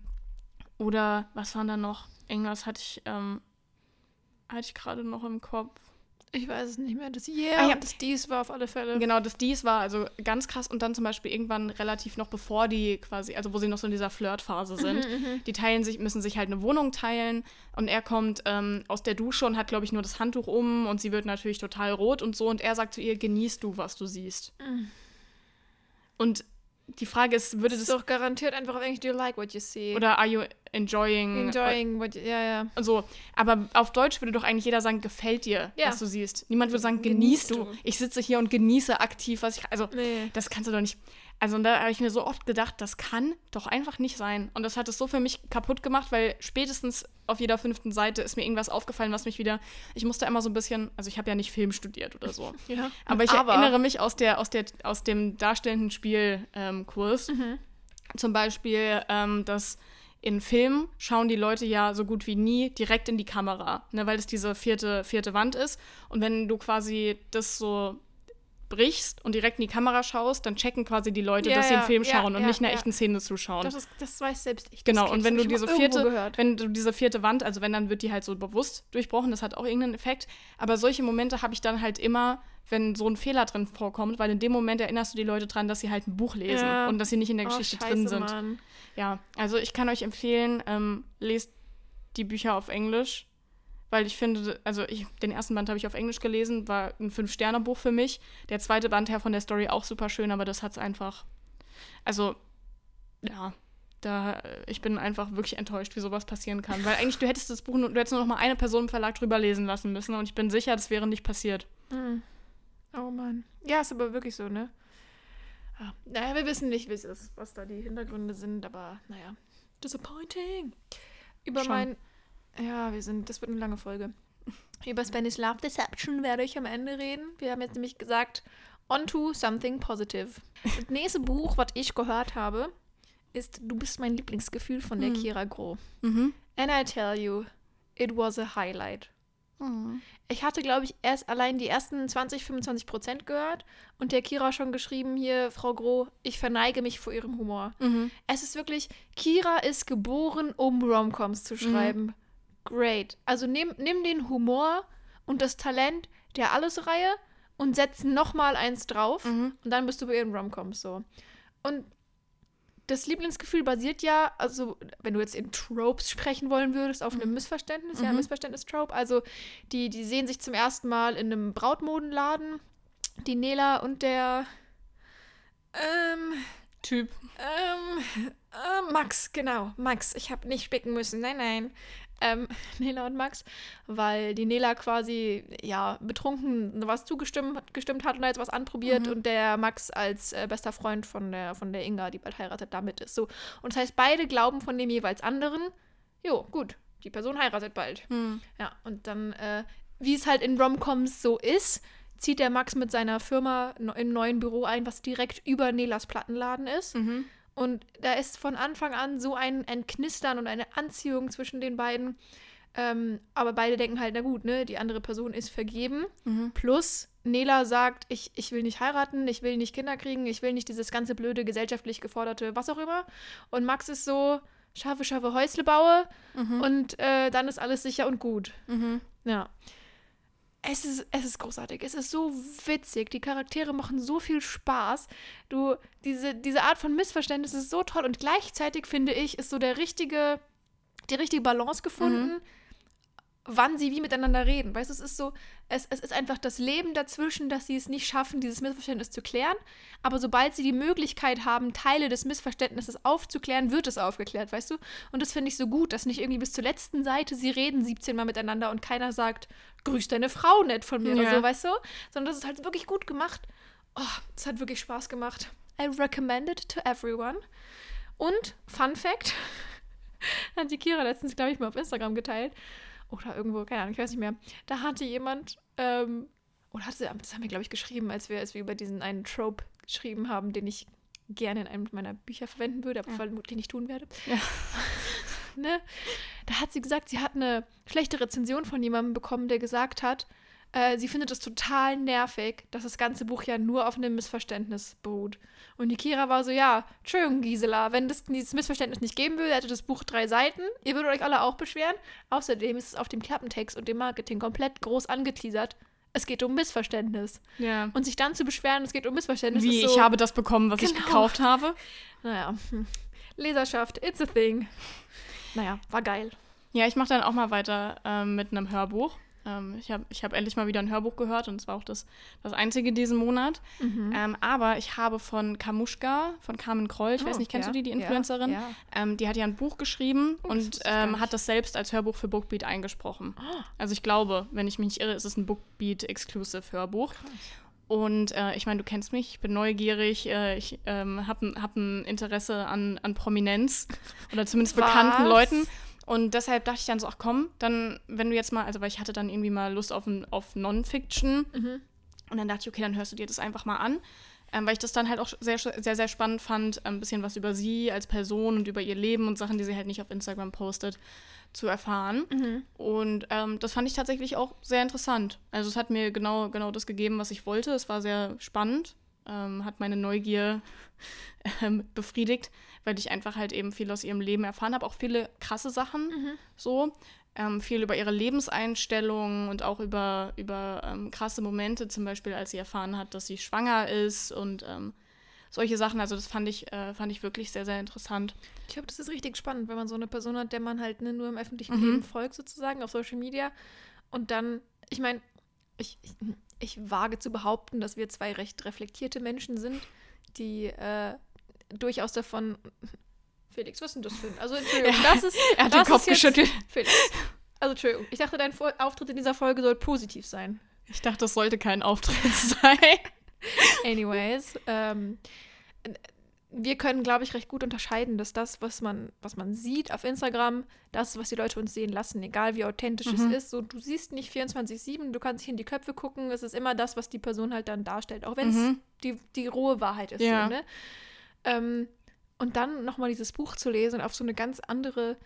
oder was waren da noch? Irgendwas hatte ich, ähm, hatte ich gerade noch im Kopf. Ich weiß es nicht mehr. Das Yeah Ah, ja. und das Dies war auf alle Fälle. Genau, das dies war also ganz krass und dann zum Beispiel irgendwann relativ noch bevor die quasi, also wo sie noch so in dieser Flirtphase sind, die teilen sich, müssen sich halt eine Wohnung teilen und er kommt ähm, aus der Dusche und hat, glaube ich, nur das Handtuch um und sie wird natürlich total rot und so und er sagt zu ihr, genießt du, was du siehst. Und die Frage ist, würde Das ist das, doch garantiert einfach auf Englisch, do you like what you see? oder are you enjoying, enjoying what you, ja, ja. So, aber auf Deutsch würde doch eigentlich jeder sagen, gefällt dir, Ja. was du siehst. Niemand würde sagen, Genießt genießt du. du. Ich sitze hier und genieße aktiv, was ich. Also, Nee. das kannst du doch nicht. Also, und da habe ich mir so oft gedacht, das kann doch einfach nicht sein. Und das hat es so für mich kaputt gemacht, weil spätestens auf jeder fünften Seite ist mir irgendwas aufgefallen, was mich wieder. Ich musste immer so ein bisschen. Also, ich habe ja nicht Film studiert oder so. Ja. Aber ich erinnere mich aus, der, aus, der, aus dem darstellenden Spielkurs ähm, Kurs, zum Beispiel, ähm, dass in Filmen schauen die Leute ja so gut wie nie direkt in die Kamera, ne, weil es diese vierte, vierte Wand ist. Und wenn du quasi das so brichst und direkt in die Kamera schaust, dann checken quasi die Leute, Ja, dass sie einen Film ja, schauen und ja, nicht einer echten Szene zuschauen. Das, ist, das weiß selbst ich. Genau, und wenn du diese vierte, wenn du diese vierte Wand, also wenn dann wird die halt so bewusst durchbrochen, das hat auch irgendeinen Effekt. Aber solche Momente habe ich dann halt immer, wenn so ein Fehler drin vorkommt, weil in dem Moment erinnerst du die Leute dran, dass sie halt ein Buch lesen und dass sie nicht in der Oh, Geschichte scheiße, drin sind. Mann. Ja, also ich kann euch empfehlen, ähm, lest die Bücher auf Englisch, weil ich finde, also ich, den ersten Band habe ich auf Englisch gelesen, war ein Fünf-Sterne-Buch für mich. Der zweite Band her von der Story auch super schön, aber das hat es einfach, also, ja, da, ich bin einfach wirklich enttäuscht, wie sowas passieren kann. Weil eigentlich, du hättest das Buch, nur, du hättest nur noch mal eine Person im Verlag drüber lesen lassen müssen und ich bin sicher, das wäre nicht passiert. Hm. Oh Mann. Ja, ist aber wirklich so, ne? Ah, naja, wir wissen nicht, wie es ist, was da die Hintergründe sind, aber naja. Disappointing. Über Schon. mein Ja, wir sind, das wird eine lange Folge. Über Spanish Love Deception werde ich am Ende reden. Wir haben jetzt nämlich gesagt, on to something positive. Das nächste Buch, was ich gehört habe, ist Du bist mein Lieblingsgefühl von der Hm. Kira Groh. Mhm. And I tell you, it was a highlight. Ich hatte, glaube ich, erst allein die ersten 20, 25 Prozent gehört und der Kira schon geschrieben hier, Frau Groh, ich verneige mich vor ihrem Humor. Mhm. Es ist wirklich, Kira ist geboren, um Romcoms zu schreiben. Great. Also nimm, nimm den Humor und das Talent der Allesreihe und setz noch mal eins drauf Mhm. und dann bist du bei ihren Romcoms so. Und das Lieblingsgefühl basiert ja, also wenn du jetzt in Tropes sprechen wollen würdest, auf einem Missverständnis, ja, Mhm. Missverständnis-Trope. Also die, die sehen sich zum ersten Mal in einem Brautmodenladen, die Nela und der ähm, Typ. ähm, äh, Max, genau, Max. Ich habe nicht spicken müssen, nein, nein. Ähm, Nela und Max, weil die Nela quasi, ja, betrunken was zugestimmt gestimmt hat und da jetzt was anprobiert Mhm. und der Max als äh, bester Freund von der, von der Inga, die bald heiratet, damit ist. So. Und das heißt, beide glauben von dem jeweils anderen, jo, gut, die Person heiratet bald. Mhm. Ja, und dann, äh, wie es halt in Romcoms so ist, zieht der Max mit seiner Firma im neuen Büro ein, was direkt über Nelas Plattenladen ist. Mhm. Und da ist von Anfang an so ein, ein Knistern und eine Anziehung zwischen den beiden. Ähm, aber beide denken halt, na gut, ne, die andere Person ist vergeben. Mhm. Plus, Nela sagt, ich, ich will nicht heiraten, ich will nicht Kinder kriegen, ich will nicht dieses ganze blöde, gesellschaftlich geforderte, was auch immer. Und Max ist so, schaffe, schaffe, Häusle baue Mhm. und äh, dann ist alles sicher und gut. Mhm. Ja. Es ist, es ist großartig. Es ist so witzig. Die Charaktere machen so viel Spaß. Du, diese, diese Art von Missverständnis ist so toll. Und gleichzeitig, finde ich, ist so der richtige, die richtige Balance gefunden, wann sie wie miteinander reden. Weißt du, es ist so, es, es ist einfach das Leben dazwischen, dass sie es nicht schaffen, dieses Missverständnis zu klären. Aber sobald sie die Möglichkeit haben, Teile des Missverständnisses aufzuklären, wird es aufgeklärt, weißt du? Und das finde ich so gut, dass nicht irgendwie bis zur letzten Seite sie reden 17 Mal miteinander und keiner sagt, grüß deine Frau nett von mir oder Ja. so, weißt du? Sondern das ist halt wirklich gut gemacht. Oh, es hat wirklich Spaß gemacht. I recommend it to everyone. Und, Fun Fact, hat die Kira letztens, glaube ich, mal auf Instagram geteilt. Oder irgendwo, keine Ahnung, ich weiß nicht mehr. Da hatte jemand, ähm, oder hat sie, das haben wir, glaube ich, geschrieben, als wir, als wir über diesen einen Trope geschrieben haben, den ich gerne in einem meiner Bücher verwenden würde, aber Ja. vermutlich nicht tun werde. Ja. ne? Da hat sie gesagt, sie hat eine schlechte Rezension von jemandem bekommen, der gesagt hat, äh, sie findet es total nervig, dass das ganze Buch ja nur auf einem Missverständnis beruht. Und die Kira war so, ja, Entschuldigung, Gisela, wenn es dieses Missverständnis nicht geben würde, hätte das Buch drei Seiten. Ihr würdet euch alle auch beschweren. Außerdem ist es auf dem Klappentext und dem Marketing komplett groß angeteasert. Es geht um Missverständnis. Ja. Und sich dann zu beschweren, es geht um Missverständnis, Wie, so, ich habe das bekommen, was ich Genau. gekauft habe. naja, hm. Leserschaft, it's a thing. Naja, war geil. Ja, ich mache dann auch mal weiter ähm, mit einem Hörbuch. Ähm, ich habe ich hab endlich mal wieder ein Hörbuch gehört und es war auch das, das einzige diesen Monat. Mhm. Ähm, aber ich habe von Kamuschka, von Carmen Kroll, ich weiß Oh, nicht, kennst ja, du die, die ja, Influencerin? ja. Ähm, die hat ja ein Buch geschrieben Oh, das und gar ähm, hat das selbst als Hörbuch für Bookbeat eingesprochen. Oh. Also ich glaube, wenn ich mich nicht irre, ist es ein Bookbeat-Exclusive-Hörbuch. Und äh, ich meine, du kennst mich, ich bin neugierig, äh, ich ähm, habe ein, hab ein Interesse an, an Prominenz oder zumindest Was? bekannten Leuten. Und deshalb dachte ich dann so, ach komm, dann, wenn du jetzt mal, also weil ich hatte dann irgendwie mal Lust auf, ein- auf Non-Fiction. Mhm. Und dann dachte ich, okay, dann hörst du dir das einfach mal an. Ähm, weil ich das dann halt auch sehr, sehr, sehr spannend fand, ein bisschen was über sie als Person und über ihr Leben und Sachen, die sie halt nicht auf Instagram postet, zu erfahren. Mhm. Und ähm, das fand ich tatsächlich auch sehr interessant. Also es hat mir genau, genau das gegeben, was ich wollte. Es war sehr spannend, ähm, hat meine Neugier ähm, befriedigt, weil ich einfach halt eben viel aus ihrem Leben erfahren habe. Auch viele krasse Sachen Mhm. so. Ähm, viel über ihre Lebenseinstellung und auch über, über ähm, krasse Momente, zum Beispiel als sie erfahren hat, dass sie schwanger ist und ähm, solche Sachen. Also das fand ich, äh, fand ich wirklich sehr, sehr interessant. Ich glaube, das ist richtig spannend, wenn man so eine Person hat, der man halt ne, nur im öffentlichen Mhm. Leben folgt, sozusagen, auf Social Media. Und dann, ich meine, ich, ich, ich wage zu behaupten, dass wir zwei recht reflektierte Menschen sind, die äh, durchaus davon. Felix, was ist denn das für ein. Also, Entschuldigung, das ist. Er hat den Kopf geschüttelt. Felix. Also, Entschuldigung, ich dachte, dein Auftritt in dieser Folge soll positiv sein. Ich dachte, das sollte kein Auftritt sein. Anyways, ähm, wir können, glaube ich, recht gut unterscheiden, dass das, was man, was man sieht auf Instagram, das, was die Leute uns sehen lassen, egal wie authentisch Mhm. es ist. So, du siehst nicht 24-7, du kannst nicht in die Köpfe gucken, es ist immer das, was die Person halt dann darstellt, auch wenn es Mhm. die, die rohe Wahrheit ist. Ja. So, ne? ähm, und dann nochmal dieses Buch zu lesen und auf so eine ganz andere,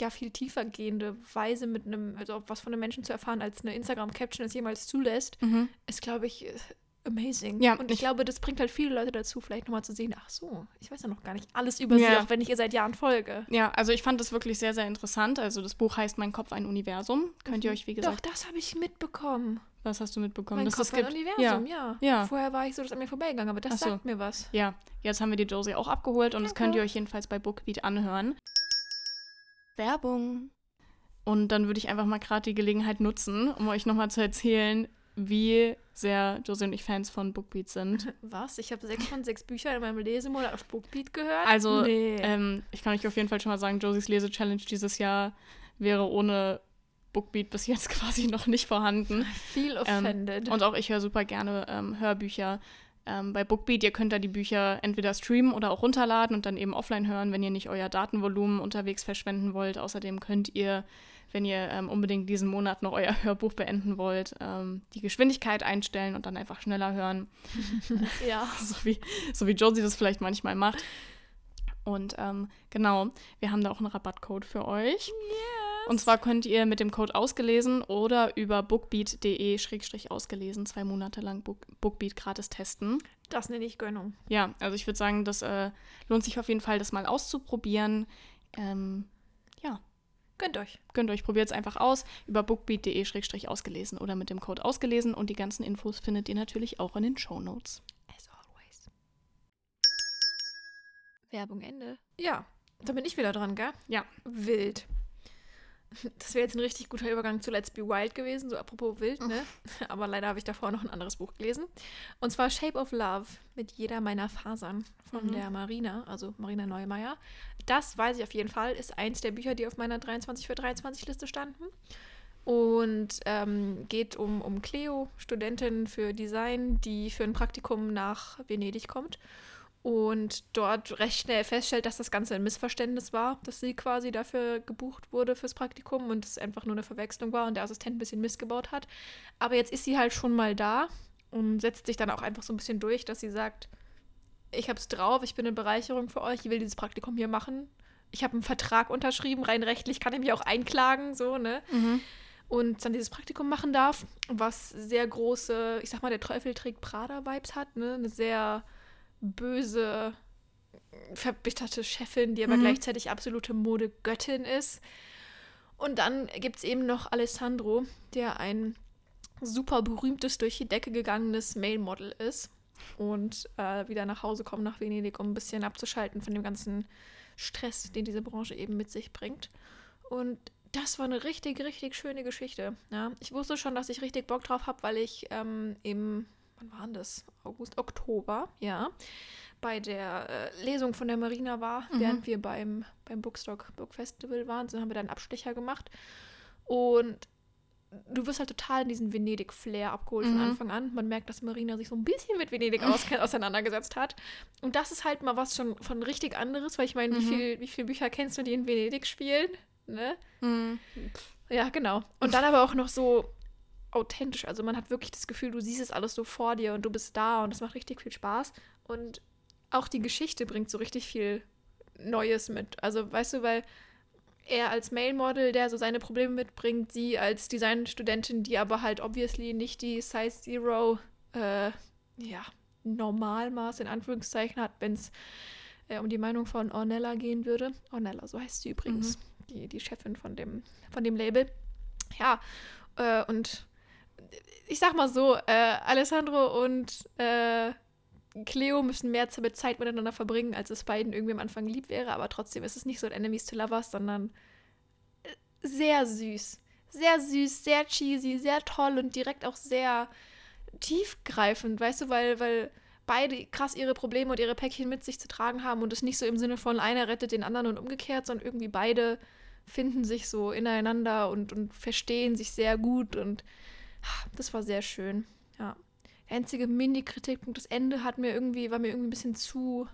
ja, viel tiefer gehende Weise mit einem, also was von einem Menschen zu erfahren, als eine Instagram-Caption es jemals zulässt, Mhm. ist, glaube ich, amazing. Ja, und ich, ich- glaube, das bringt halt viele Leute dazu, vielleicht nochmal zu sehen, ach so, ich weiß ja noch gar nicht alles über sie, Ja. auch wenn ich ihr seit Jahren folge. Ja, also ich fand das wirklich sehr, sehr interessant. Also das Buch heißt Mein Kopf ein Universum. Könnt ihr euch, wie Doch, gesagt, das habe ich mitbekommen. was hast du mitbekommen? mein dass Kopf es ein? Universum, ja. Ja. Vorher war ich so, das an mir vorbeigegangen, aber das so. sagt mir was. Ja, jetzt haben wir die Josie auch abgeholt und das Danke. könnt ihr euch jedenfalls bei Bookbeat anhören. Werbung. Und dann würde ich einfach mal gerade die Gelegenheit nutzen, um euch nochmal zu erzählen, wie sehr Josie und ich Fans von Bookbeat sind. Was? Ich habe sechs von sechs Büchern in meinem Lesemonat auf Bookbeat gehört. Also, nee. ähm, ich kann euch auf jeden Fall schon mal sagen, Josies Lese-Challenge dieses Jahr wäre ohne Bookbeat bis jetzt quasi noch nicht vorhanden. Feel offended. Ähm, und auch ich höre super gerne ähm, Hörbücher ähm, bei Bookbeat. Ihr könnt da die Bücher entweder streamen oder auch runterladen und dann eben offline hören, wenn ihr nicht euer Datenvolumen unterwegs verschwenden wollt. Außerdem könnt ihr, wenn ihr ähm, unbedingt diesen Monat noch euer Hörbuch beenden wollt, ähm, die Geschwindigkeit einstellen und dann einfach schneller hören. ja. so, wie, so wie Josie das vielleicht manchmal macht. Und ähm, genau, wir haben da auch einen Rabattcode für euch. Und zwar könnt ihr mit dem Code ausgelesen oder über bookbeat.de-ausgelesen zwei Monate lang Book, Bookbeat gratis testen. Das nenne ich Gönnung. Ja, also ich würde sagen, das äh, lohnt sich auf jeden Fall, das mal auszuprobieren. Ähm, ja, Gönnt euch. gönnt euch, probiert es einfach aus über bookbeat.de-ausgelesen oder mit dem Code ausgelesen. Und die ganzen Infos findet ihr natürlich auch in den Show Notes. As always. Werbung Ende. Ja, da bin ich wieder dran, gell? Ja. Wild. Das wäre jetzt ein richtig guter Übergang zu Let's Be Wild gewesen, so apropos wild, ne? Aber leider habe ich davor noch ein anderes Buch gelesen. Und zwar Shape of Love mit jeder meiner Fasern von Mhm. der Marina, also Marina Neumeier. Das weiß ich auf jeden Fall, ist eins der Bücher, die auf meiner 23 für 23 Liste standen. Und ähm, geht um, um Cleo, Studentin für Design, die für ein Praktikum nach Venedig kommt und dort recht schnell feststellt, dass das Ganze ein Missverständnis war, dass sie quasi dafür gebucht wurde fürs Praktikum und es einfach nur eine Verwechslung war und der Assistent ein bisschen missgebaut hat. Aber jetzt ist sie halt schon mal da und setzt sich dann auch einfach so ein bisschen durch, dass sie sagt, ich hab's drauf, ich bin eine Bereicherung für euch, ich will dieses Praktikum hier machen. Ich habe einen Vertrag unterschrieben, rein rechtlich kann ich mich auch einklagen, so, ne? und dann dieses Praktikum machen darf, was sehr große, ich sag mal, der Teufel trägt Prada-Vibes hat, ne? Eine sehr böse, verbitterte Chefin, die aber Mhm. gleichzeitig absolute Modegöttin ist. Und dann gibt es eben noch Alessandro, der ein super berühmtes, durch die Decke gegangenes Male-Model ist und äh, wieder nach Hause kommt nach Venedig, um ein bisschen abzuschalten von dem ganzen Stress, den diese Branche eben mit sich bringt. Und das war eine richtig, richtig schöne Geschichte. Ja. Ich wusste schon, dass ich richtig Bock drauf habe, weil ich ähm, im, wann war denn das? August, Oktober, ja, bei der äh, Lesung von der Marina war, Mhm. während wir beim, beim Bookstock Book Festival waren. So haben wir dann einen Abstecher gemacht. Und du wirst halt total in diesen Venedig-Flair abgeholt von Mhm. Anfang an. Man merkt, dass Marina sich so ein bisschen mit Venedig auseinandergesetzt hat. Und das ist halt mal was schon von richtig anderes, weil ich meine, wie, Mhm. viel, wie viele Bücher kennst du, die in Venedig spielen? Ne? Mhm. Ja, genau. Und dann aber auch noch so authentisch. Also man hat wirklich das Gefühl, du siehst es alles so vor dir und du bist da und es macht richtig viel Spaß. Und auch die Geschichte bringt so richtig viel Neues mit. Also weißt du, weil er als Male-Model, der so seine Probleme mitbringt, sie als Designstudentin, die aber halt obviously nicht die Size Zero, äh, ja, Normalmaß in Anführungszeichen hat, wenn es äh, um die Meinung von Ornella gehen würde. Ornella, so heißt sie übrigens, die, die Chefin von dem, von dem Label. Ja, äh, und ich sag mal so, äh, Alessandro und äh, Cleo müssen mehr Ze- Zeit miteinander verbringen, als es beiden irgendwie am Anfang lieb wäre, aber trotzdem ist es nicht so ein Enemies to Lovers, sondern äh, sehr süß. Sehr süß, sehr cheesy, sehr toll und direkt auch sehr tiefgreifend, weißt du, weil, weil beide krass ihre Probleme und ihre Päckchen mit sich zu tragen haben und es nicht so im Sinne von einer rettet den anderen und umgekehrt, sondern irgendwie beide finden sich so ineinander und, und verstehen sich sehr gut und das war sehr schön. Ja. Der einzige Mini-Kritikpunkt, das Ende hat mir irgendwie, war mir irgendwie ein bisschen zu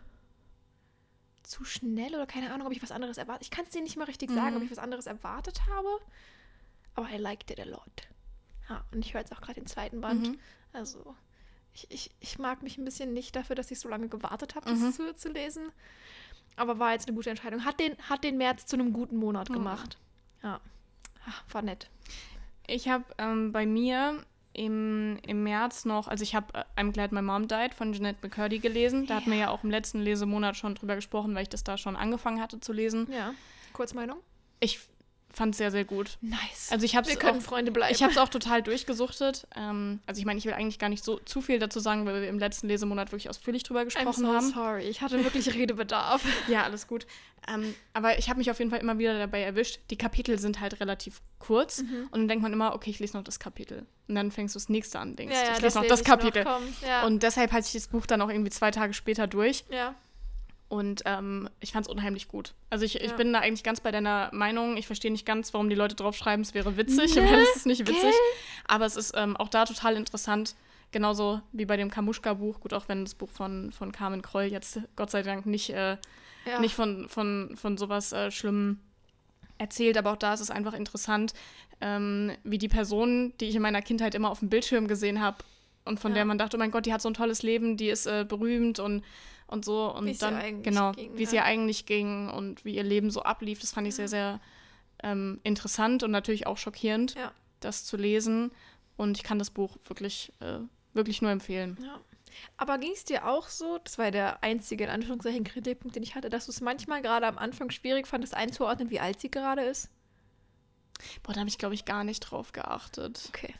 zu schnell oder keine Ahnung, ob ich was anderes erwartet. Ich kann es dir nicht mal richtig sagen, Mhm. ob ich was anderes erwartet habe. Aber I liked it a lot. Ja, und ich höre jetzt auch gerade den zweiten Band. Mhm. Also, ich, ich, ich mag mich ein bisschen nicht dafür, dass ich so lange gewartet habe, Mhm. das zu, zu lesen. Aber war jetzt eine gute Entscheidung. Hat den, hat den März zu einem guten Monat Mhm. gemacht. Ja. Ah, war nett. Ich habe ähm, bei mir im, im März noch, also ich habe äh, I'm Glad My Mom Died von Jeanette McCurdy gelesen. Da hatten wir ja auch im letzten Lesemonat schon drüber gesprochen, weil ich das da schon angefangen hatte zu lesen. Ja. Kurzmeinung? Ich fand es sehr, sehr gut. Nice. Also ich habe Wir es können auch, Freunde bleiben. ich habe es auch total durchgesuchtet. Ähm, also ich meine, ich will eigentlich gar nicht so zu viel dazu sagen, weil wir im letzten Lesemonat wirklich ausführlich drüber I'm gesprochen so haben. sorry. Ich hatte wirklich Redebedarf. Ja, alles gut. Ähm, aber ich habe mich auf jeden Fall immer wieder dabei erwischt. Die Kapitel sind halt relativ kurz Mhm. und dann denkt man immer, okay, ich lese noch das Kapitel. Und dann fängst du das nächste an, denkst Ja, ja, ich lese noch das Kapitel. Noch. Ja. Und deshalb hatte ich das Buch dann auch irgendwie zwei Tage später durch ja. Und ähm, ich fand es unheimlich gut. Also ich, ich Ja. bin da eigentlich ganz bei deiner Meinung. Ich verstehe nicht ganz, warum die Leute draufschreiben, es wäre witzig, Ne? weil es ist nicht witzig. Gell? Aber es ist ähm, auch da total interessant. Genauso wie bei dem Kamuschka-Buch. Gut, auch wenn das Buch von, von Carmen Kroll jetzt Gott sei Dank nicht, äh, ja. nicht von, von, von sowas äh, Schlimmem erzählt, aber auch da ist es einfach interessant, ähm, wie die Person, die ich in meiner Kindheit immer auf dem Bildschirm gesehen habe und von Ja. der man dachte, oh mein Gott, die hat so ein tolles Leben, die ist äh, berühmt und, und so. Und dann, genau, ging, wie es ne? ihr eigentlich ging und wie ihr Leben so ablief, das fand ich sehr, sehr ähm, interessant und natürlich auch schockierend, Ja. das zu lesen. Und ich kann das Buch wirklich, äh, wirklich nur empfehlen. Ja. Aber ging es dir auch so, das war der einzige, in Anführungszeichen, Kritikpunkt, den ich hatte, dass du es manchmal gerade am Anfang schwierig fandest, einzuordnen, wie alt sie gerade ist? Boah, da habe ich, glaube ich, gar nicht drauf geachtet. Okay.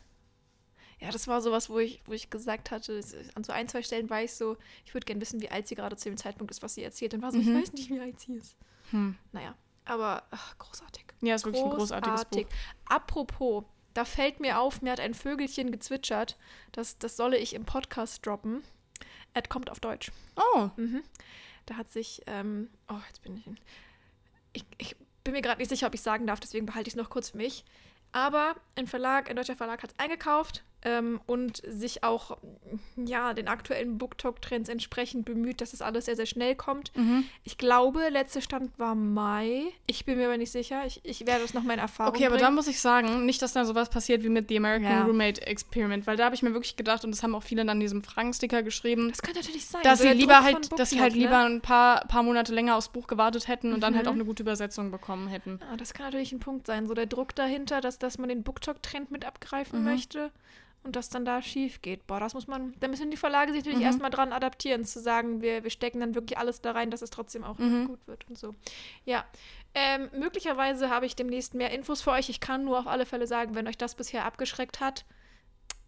Ja, das war sowas, wo ich, wo ich gesagt hatte, es- an so ein, zwei Stellen war ich so, ich würde gerne wissen, wie alt sie gerade zu dem Zeitpunkt ist, was sie erzählt. Und war so, Mhm. ich weiß nicht, wie alt sie ist. Hm. Naja, aber ach, großartig. Ja, ist wirklich ein großartiges Buch. Apropos, da fällt mir auf, mir hat ein Vögelchen gezwitschert. Das, das solle ich im Podcast droppen. Es kommt auf Deutsch. Oh, Mhm. Da hat sich, ähm, oh, jetzt bin ich, in, ich, ich bin mir gerade nicht sicher, ob ich sagen darf, deswegen behalte ich es noch kurz für mich. Aber ein Verlag, ein deutscher Verlag hat es eingekauft ähm, und sich auch ja, den aktuellen BookTok-Trends entsprechend bemüht, dass das alles sehr, sehr schnell kommt. Mhm. Ich glaube, letzter Stand war Mai. Ich bin mir aber nicht sicher. Ich, ich werde das noch mal in Erfahrung Okay, aber da bringen. muss ich sagen, nicht, dass da sowas passiert wie mit The American Ja. Roommate Experiment, weil da habe ich mir wirklich gedacht, und das haben auch viele dann in diesem Fragensticker geschrieben, das könnte natürlich sein. dass so sie lieber halt, dass sie halt ne? lieber ein paar, paar Monate länger aufs Buch gewartet hätten und dann halt Mhm. auch eine gute Übersetzung bekommen hätten. Ja, das kann natürlich ein Punkt sein. So der Druck dahinter, dass, dass man den BookTok-Trend mit abgreifen Mhm. möchte und das dann da schief geht. Boah, das muss man, da müssen die Verlage sich natürlich Mhm. erstmal dran adaptieren, zu sagen, wir, wir stecken dann wirklich alles da rein, dass es trotzdem auch Mhm. gut wird und so. Ja, ähm, möglicherweise habe ich demnächst mehr Infos für euch. Ich kann nur auf alle Fälle sagen, wenn euch das bisher abgeschreckt hat,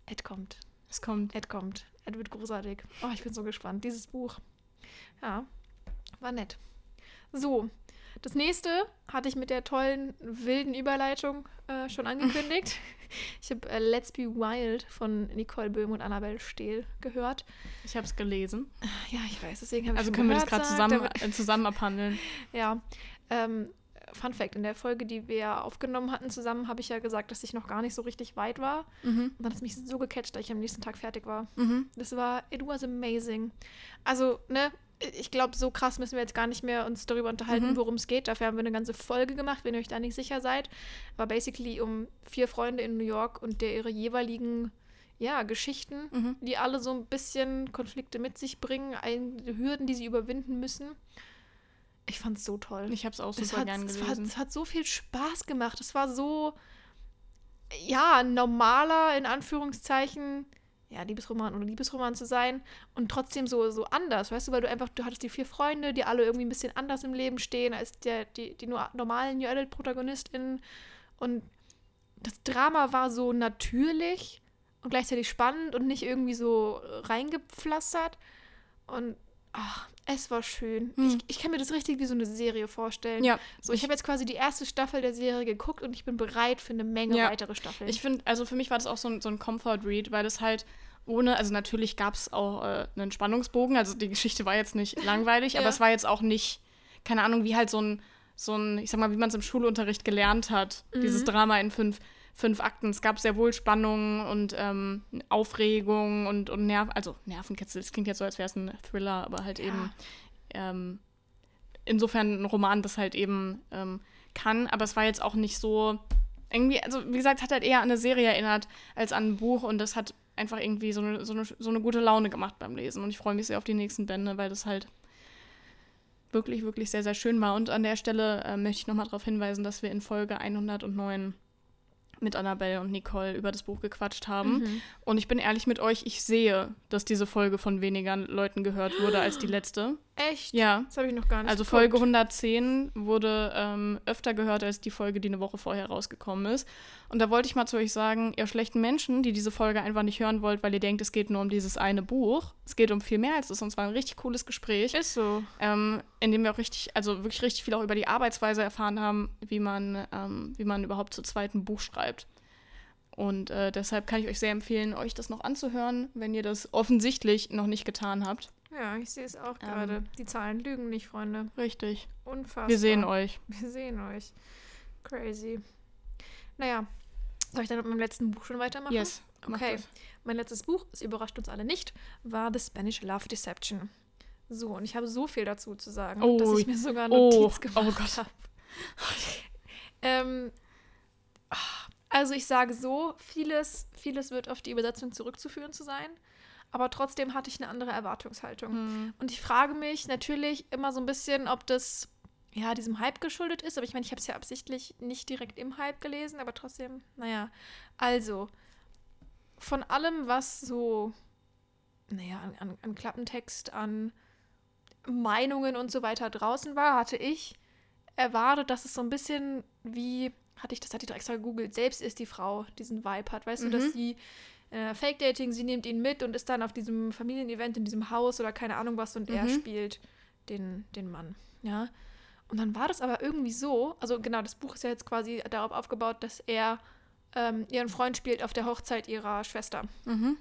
Ed kommt. Es kommt. Ed kommt. Ed wird großartig. Oh, ich bin so gespannt. Dieses Buch. Ja, war nett. So, das nächste hatte ich mit der tollen, wilden Überleitung äh, schon angekündigt. ich habe äh, Let's Be Wild von Nicole Böhm und Annabelle Stehl gehört. Ich habe es gelesen. Ja, ich weiß, deswegen habe ich Also können wir das gehört, gerade zusammen, äh, zusammen abhandeln. Ja. Ähm, Fun Fact: In der Folge, die wir aufgenommen hatten zusammen, habe ich ja gesagt, dass ich noch gar nicht so richtig weit war. Mhm. Und dann hat es mich so gecatcht, dass ich am nächsten Tag fertig war. Mhm. Das war, it was amazing. Also, ne, ich glaube, so krass müssen wir jetzt gar nicht mehr uns darüber unterhalten, Mhm. worum es geht. Dafür haben wir eine ganze Folge gemacht, wenn ihr euch da nicht sicher seid. War basically um vier Freunde in New York und der ihre jeweiligen, ja, Geschichten, Mhm. die alle so ein bisschen Konflikte mit sich bringen, ein, Hürden, die sie überwinden müssen. Ich fand's so toll. Ich habe es auch Es super hat, gern es, war, gelesen. es hat so viel Spaß gemacht. Es war so, ja, ein normaler, in Anführungszeichen, ja, Liebesroman oder Liebesroman zu sein und trotzdem so, so anders, weißt du, weil du einfach, du hattest die vier Freunde, die alle irgendwie ein bisschen anders im Leben stehen als der, die, die nur normalen New Adult-ProtagonistInnen und das Drama war so natürlich und gleichzeitig spannend und nicht irgendwie so reingepflastert und ach, es war schön. Hm. Ich, ich kann mir das richtig wie so eine Serie vorstellen. Ja, So, ich habe jetzt quasi die erste Staffel der Serie geguckt und ich bin bereit für eine Menge Ja. weitere Staffeln. ich finde, also für mich war das auch so ein, so ein Comfort-Read, weil das halt ohne, also natürlich gab es auch äh, einen Spannungsbogen, also die Geschichte war jetzt nicht langweilig, aber Ja. es war jetzt auch nicht, keine Ahnung, wie halt so ein, so ein, ich sag mal, wie man es im Schulunterricht gelernt hat, dieses Mhm. Drama in fünf, fünf Akten. Es gab sehr wohl Spannung und ähm, Aufregung und, und Nerv, also Nervenkitzel, das klingt jetzt so, als wäre es ein Thriller, aber halt Ja. eben ähm, insofern ein Roman das halt eben ähm, kann. Aber es war jetzt auch nicht so. Irgendwie, also wie gesagt, es hat halt eher an eine Serie erinnert als an ein Buch und das hat einfach irgendwie so eine, so eine, so eine gute Laune gemacht beim Lesen. Und ich freue mich sehr auf die nächsten Bände, weil das halt wirklich, wirklich sehr, sehr schön war. Und an der Stelle äh, möchte ich nochmal darauf hinweisen, dass wir in Folge 109 mit Annabelle und Nicole über das Buch gequatscht haben. Mhm. Und ich bin ehrlich mit euch, ich sehe, dass diese Folge von weniger Leuten gehört wurde als die letzte. Echt? Ja. Das habe ich noch gar nicht Also geguckt. Folge 110 wurde ähm, öfter gehört als die Folge, die eine Woche vorher rausgekommen ist. Und da wollte ich mal zu euch sagen, ihr schlechten Menschen, die diese Folge einfach nicht hören wollt, weil ihr denkt, es geht nur um dieses eine Buch. Es geht um viel mehr als das. Und zwar ein richtig cooles Gespräch, Ist so. ähm, in dem wir auch richtig, also wirklich richtig viel auch über die Arbeitsweise erfahren haben, wie man, ähm, wie man überhaupt zu zweiten Buch schreibt. Und äh, deshalb kann ich euch sehr empfehlen, euch das noch anzuhören, wenn ihr das offensichtlich noch nicht getan habt. Ja, ich sehe es auch Ähm. gerade. Die Zahlen lügen nicht, Freunde. Richtig. Unfassbar. Wir sehen euch. Wir sehen euch. Crazy. Naja, soll ich dann mit meinem letzten Buch schon weitermachen? Yes. Okay. Mein letztes Buch, es überrascht uns alle nicht, war The Spanish Love Deception. So, und ich habe so viel dazu zu sagen, Oh, dass ich mir sogar oh, Notiz oh gemacht Gott. habe. ähm, also ich sage so, vieles, vieles wird auf die Übersetzung zurückzuführen zu sein, aber trotzdem hatte ich eine andere Erwartungshaltung. Hm. Und ich frage mich natürlich immer so ein bisschen, ob das ja diesem Hype geschuldet ist. Aber ich meine, ich habe es ja absichtlich nicht direkt im Hype gelesen, aber trotzdem, naja. Also, von allem, was so, naja, an, an, an Klappentext, an Meinungen und so weiter draußen war, hatte ich erwartet, dass es so ein bisschen wie, hatte ich das, hatte ich doch extra gegoogelt, selbst ist die Frau diesen Vibe hat. Weißt du, dass Mhm. sie äh, Fake-Dating, sie nimmt ihn mit und ist dann auf diesem Familienevent in diesem Haus oder keine Ahnung was und er Mhm. spielt den, den Mann. Ja. Und dann war das aber irgendwie so, also genau, das Buch ist ja jetzt quasi darauf aufgebaut, dass er ähm, ihren Freund spielt auf der Hochzeit ihrer Schwester. Mhm.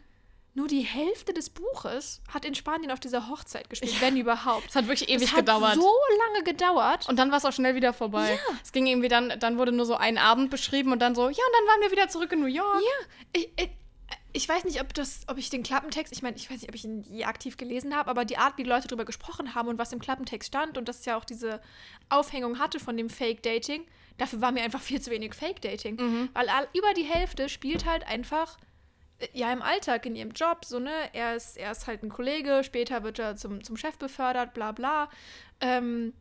Nur die Hälfte des Buches hat in Spanien auf dieser Hochzeit gespielt, wenn überhaupt. Es hat wirklich ewig es hat gedauert. so lange gedauert. und dann war es auch schnell wieder vorbei. Es ging irgendwie dann, dann wurde nur so ein Abend beschrieben und dann so, ja, und dann waren wir wieder zurück in New York. Ich, ich, ich weiß nicht, ob das, ob ich den Klappentext, ich meine, ich weiß nicht, ob ich ihn je aktiv gelesen habe, aber die Art, wie Leute darüber gesprochen haben und was im Klappentext stand und dass es ja auch diese Aufhängung hatte von dem Fake-Dating, dafür war mir einfach viel zu wenig Fake-Dating. Mhm. Weil all, über die Hälfte spielt halt einfach, äh, ja, im Alltag, in ihrem Job, so, ne, er ist, er ist halt ein Kollege, später wird er zum, zum Chef befördert, bla bla. Ähm,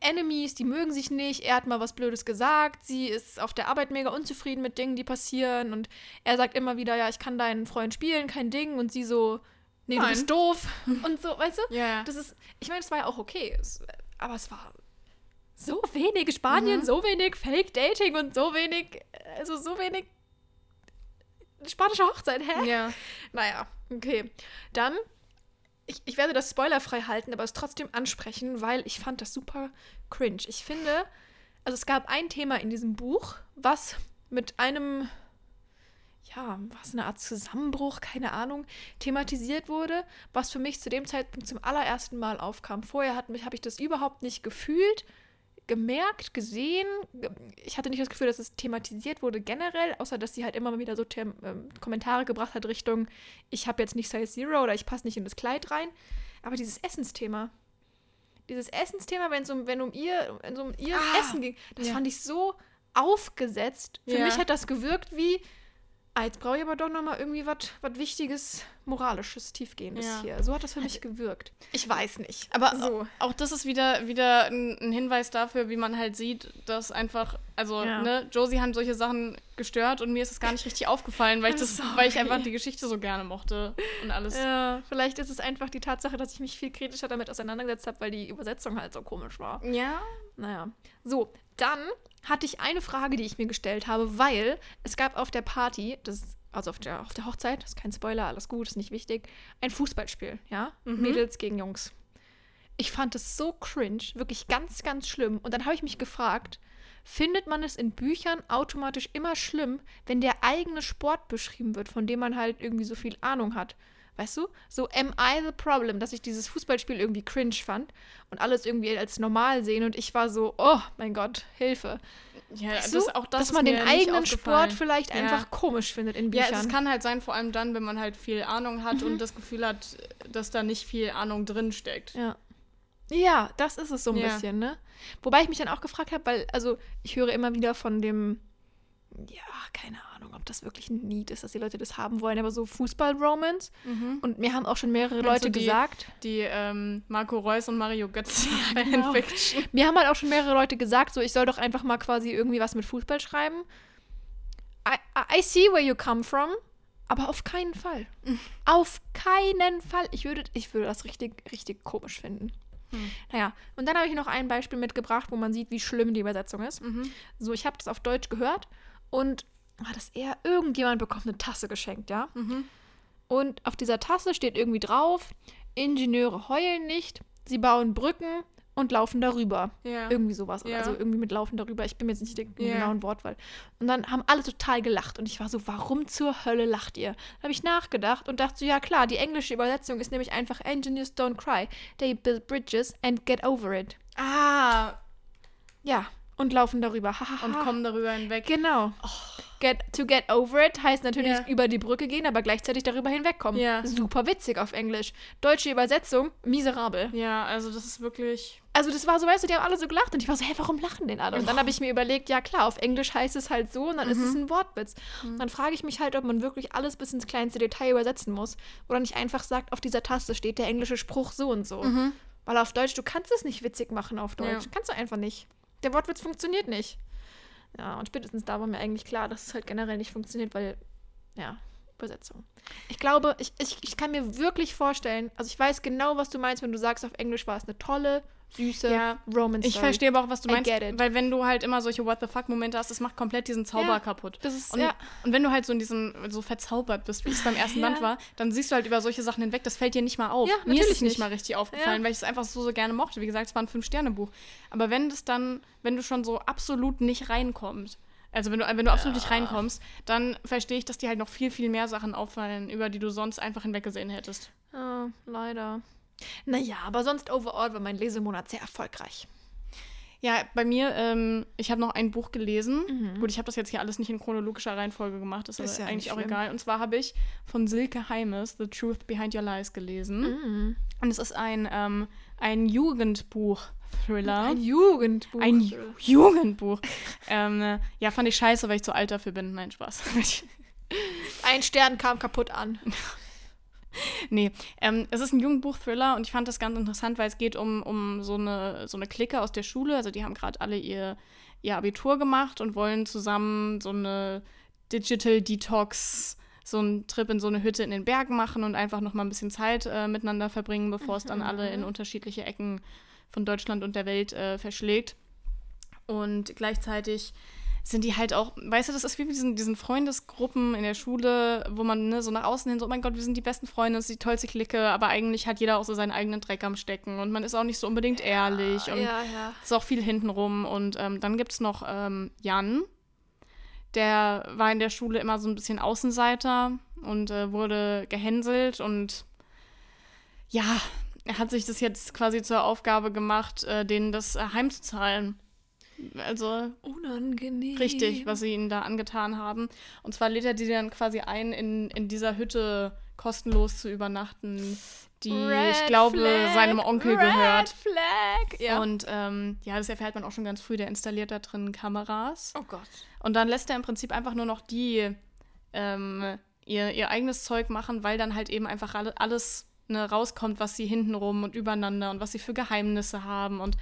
Enemies, die mögen sich nicht, er hat mal was Blödes gesagt, sie ist auf der Arbeit mega unzufrieden mit Dingen, die passieren und er sagt immer wieder, ja, ich kann deinen Freund spielen, kein Ding und sie so, nee, du Nein. bist doof und so, weißt du? Ja. Das ist, ich meine, es war ja auch okay, es, aber es war so wenig Spanien, Mhm. so wenig Fake-Dating und so wenig, also so wenig spanische Hochzeit, hä? Ja. Naja, okay. Dann, ich, ich werde das spoilerfrei halten, aber es trotzdem ansprechen, weil ich fand das super cringe. Ich finde, also es gab ein Thema in diesem Buch, was mit einem, ja, was eine Art Zusammenbruch, keine Ahnung, thematisiert wurde, was für mich zu dem Zeitpunkt zum allerersten Mal aufkam. Vorher habe ich das überhaupt nicht gefühlt, gemerkt, gesehen. Ge- Ich hatte nicht das Gefühl, dass es thematisiert wurde generell, außer dass sie halt immer mal wieder so Them ähm, Kommentare gebracht hat Richtung, ich habe jetzt nicht Size Zero oder ich passe nicht in das Kleid rein. Aber dieses Essensthema, dieses Essensthema, wenn es um, wenn um ihr, wenn um ihr Ah, Essen ging, das ja. fand ich so aufgesetzt. Für Ja. mich hat das gewirkt wie, ah, jetzt brauche ich aber doch noch mal irgendwie was Wichtiges, Moralisches, Tiefgehendes Ja. hier. So hat das für mich gewirkt. Ich weiß nicht. Aber so. auch das ist wieder, wieder ein, ein Hinweis dafür, wie man halt sieht, dass einfach, also, Ja. ne, Josie haben solche Sachen gestört und mir ist es gar nicht richtig aufgefallen, weil ich das, Sorry. weil ich einfach die Geschichte so gerne mochte und alles. Ja, vielleicht ist es einfach die Tatsache, dass ich mich viel kritischer damit auseinandergesetzt habe, weil die Übersetzung halt so komisch war. Ja. Naja. So, dann hatte ich eine Frage, die ich mir gestellt habe, weil es gab auf der Party, das also auf der, auf der Hochzeit, das ist kein Spoiler, alles gut, ist nicht wichtig, ein Fußballspiel, ja? Mhm. Mädels gegen Jungs. Ich fand es so cringe, wirklich ganz, ganz schlimm. Und dann habe ich mich gefragt, findet man es in Büchern automatisch immer schlimm, wenn der eigene Sport beschrieben wird, von dem man halt irgendwie so viel Ahnung hat? Weißt du? So, am I the problem, dass ich dieses Fußballspiel irgendwie cringe fand und alles irgendwie als normal sehen und ich war so, oh mein Gott, Hilfe. Ja, Weißt das, du, auch das dass man den eigenen. Sport vielleicht Ja. einfach komisch findet in Ja, Büchern. es kann halt sein, vor allem dann, wenn man halt viel Ahnung hat Mhm. und das Gefühl hat, dass da nicht viel Ahnung drin steckt. ja. Ja, das ist es so ein Ja. bisschen, ne? Wobei ich mich dann auch gefragt habe, weil, also ich höre immer wieder von dem, ja, keine Ahnung, ob das wirklich ein Need ist, dass die Leute das haben wollen, aber so Fußball-Romance. Und mir haben auch schon mehrere Mhm. Meinst Leute die- gesagt, Die ähm, Marco Reus und Mario Götz genau. Fanfiction. mir haben halt auch schon mehrere Leute gesagt, so ich soll doch einfach mal quasi irgendwie was mit Fußball schreiben. I, I- see where you come from, aber auf keinen Fall. Auf keinen Fall. Ich würde, ich würde das richtig, richtig komisch finden. Hm. Naja, und dann habe ich noch ein Beispiel mitgebracht, wo man sieht, wie schlimm die Übersetzung ist. Mhm. So, ich habe das auf Deutsch gehört und war das eher, irgendjemand bekommt eine Tasse geschenkt, ja? Mhm. Und auf dieser Tasse steht irgendwie drauf, Ingenieure heulen nicht, sie bauen Brücken und laufen darüber. Ja. Irgendwie sowas. Ja. Also irgendwie mit laufen darüber. Ich bin mir jetzt nicht der Ja. genauen Wortwahl. Und dann haben alle total gelacht. Und ich war so, warum zur Hölle lacht ihr? Dann habe ich nachgedacht und dachte so, ja klar, die englische Übersetzung ist nämlich einfach Engineers don't cry. They build bridges and get over it. Ah, Ja, und laufen darüber. Und kommen darüber hinweg. Genau. Get, to get over it heißt natürlich Ja. über die Brücke gehen, aber gleichzeitig darüber hinwegkommen. Ja. Super witzig auf Englisch. Deutsche Übersetzung, miserabel. Ja, also das ist wirklich. Also das war so, weißt du, die haben alle so gelacht und ich war so, hä, warum lachen denn alle? Und dann habe ich mir überlegt, ja klar, auf Englisch heißt es halt so und dann ist es ein Wortwitz. Dann frage ich mich halt, ob man wirklich alles bis ins kleinste Detail übersetzen muss oder nicht einfach sagt, auf dieser Taste steht der englische Spruch so und so. Weil auf Deutsch, du kannst es nicht witzig machen auf Deutsch. Ja. Kannst du einfach nicht. Der Wortwitz funktioniert nicht. Ja, und spätestens da war mir eigentlich klar, dass es halt generell nicht funktioniert, weil, ja, Übersetzung. Ich glaube, ich, ich, ich kann mir wirklich vorstellen, also ich weiß genau, was du meinst, wenn du sagst, auf Englisch war es eine tolle, süße Ja, Romance Ich Story. verstehe aber auch, was du meinst. Weil wenn du halt immer solche What the fuck-Momente hast, das macht komplett diesen Zauber Ja, kaputt. das ist- und, ja. und wenn du halt so in diesem, so verzaubert bist, wie es beim ersten Ja. Band war, dann siehst du halt über solche Sachen hinweg, das fällt dir nicht mal auf. Ja, Mir ist es nicht, mal richtig aufgefallen, Ja. weil ich es einfach so, so gerne mochte. Wie gesagt, es war ein Fünf-Sterne-Buch. Aber wenn das dann, wenn du schon so absolut nicht reinkommst, also wenn du, wenn du absolut nicht reinkommst, dann verstehe ich, dass dir halt noch viel, viel mehr Sachen auffallen, über die du sonst einfach hinweggesehen hättest. Ah, leider. Naja, aber sonst overall war mein Lesemonat sehr erfolgreich. Ja, bei mir, ähm, ich habe noch ein Buch gelesen. Mhm. Gut, ich habe das jetzt hier alles nicht in chronologischer Reihenfolge gemacht, ist, Ist ja eigentlich auch egal. Und zwar habe ich von Silke Heimes The Truth Behind Your Lies gelesen. Mhm. Und es ist ein, ähm, ein Jugendbuch-Thriller. Ein Jugendbuch. Ein Ju Jugendbuch. ähm, äh, ja, fand ich scheiße, weil ich zu alt dafür bin. Nein, Spaß. Ein Stern kam kaputt an. Nee, ähm, es ist ein Jugendbuch-Thriller und ich fand das ganz interessant, weil es geht um, um so, eine, so eine Clique aus der Schule. Also die haben gerade alle ihr, ihr Abitur gemacht und wollen zusammen so eine Digital Detox, so einen Trip in so eine Hütte in den Bergen machen und einfach noch mal ein bisschen Zeit äh, miteinander verbringen, bevor es dann alle in unterschiedliche Ecken von Deutschland und der Welt äh, verschlägt. Und gleichzeitig sind die halt auch, weißt du, das ist wie mit diesen, diesen Freundesgruppen in der Schule, wo man ne, so nach außen hin so, oh mein Gott, wir sind die besten Freunde, das ist die tollste Clique, aber eigentlich hat jeder auch so seinen eigenen Dreck am Stecken und man ist auch nicht so unbedingt ehrlich und ja, ja. ist auch viel hintenrum. Und ähm, dann gibt es noch ähm, Jan, der war in der Schule immer so ein bisschen Außenseiter und äh, wurde gehänselt und ja, er hat sich das jetzt quasi zur Aufgabe gemacht, äh, denen das äh, heimzuzahlen. Also Unangenehm. richtig, was sie ihnen da angetan haben. Und zwar lädt er die dann quasi ein, in, in dieser Hütte kostenlos zu übernachten, die, Red ich glaube, Flag, seinem Onkel Red gehört. Flag. Ja. Und ähm, ja, das erfährt man auch schon ganz früh. Der installiert da drin Kameras. oh Gott. Und dann lässt er im Prinzip einfach nur noch die ähm, ihr, ihr eigenes Zeug machen, weil dann halt eben einfach alle, alles ne, rauskommt, was sie hintenrum und übereinander und was sie für Geheimnisse haben. Und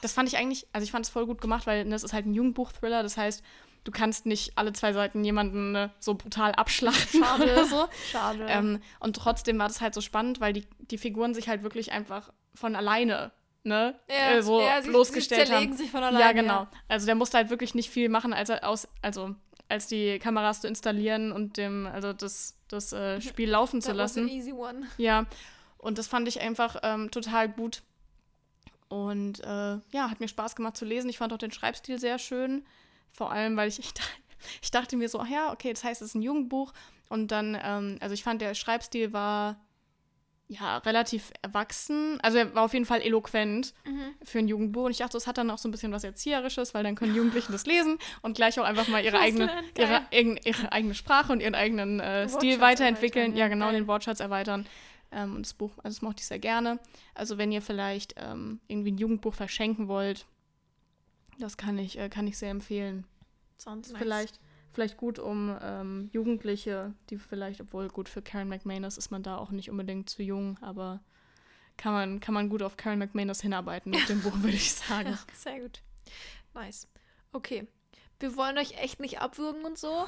das fand ich eigentlich, also ich fand es voll gut gemacht, weil ne, es ist halt ein Jugendbuch-Thriller. Das heißt, du kannst nicht alle zwei Seiten jemanden ne, so brutal abschlachten Schade. oder so. Schade. Ähm, und trotzdem war das halt so spannend, weil die, die Figuren sich halt wirklich einfach von alleine ne, Ja, äh, so ja, sie- bloßgestellt sie haben. sich von Ja, alleine, genau. ja. Also der musste halt wirklich nicht viel machen, als er aus, also als die Kameras zu installieren und dem, also das, das äh, Spiel laufen zu That was an lassen. easy one. Ja. Und das fand ich einfach ähm, total gut. Und äh, ja, hat mir Spaß gemacht zu lesen. Ich fand auch den Schreibstil sehr schön. Vor allem, weil ich, ich, ich dachte mir so, ach ja, okay, das heißt, es ist ein Jugendbuch. Und dann, ähm, also ich fand, der Schreibstil war ja relativ erwachsen. Also er war auf jeden Fall eloquent für ein Jugendbuch. Und ich dachte, das hat dann auch so ein bisschen was Erzieherisches, weil dann können Jugendlichen das lesen und gleich auch einfach mal ihre eigene, ihre, ihre, eigene Sprache und ihren eigenen äh, Stil weiterentwickeln. Ja, ja, genau, geil. den Wortschatz erweitern. Ähm, und das Buch, also das mochte ich sehr gerne. Also wenn ihr vielleicht ähm, irgendwie ein Jugendbuch verschenken wollt, das kann ich, äh, kann ich sehr empfehlen. Nice. Vielleicht, vielleicht gut um ähm, Jugendliche, die vielleicht, obwohl gut für Karen McManus ist man da auch nicht unbedingt zu jung, aber kann man, kann man gut auf Karen McManus hinarbeiten mit dem Buch, würde ich sagen. Ja, sehr gut. Nice. Okay. Wir wollen euch echt nicht abwürgen und so,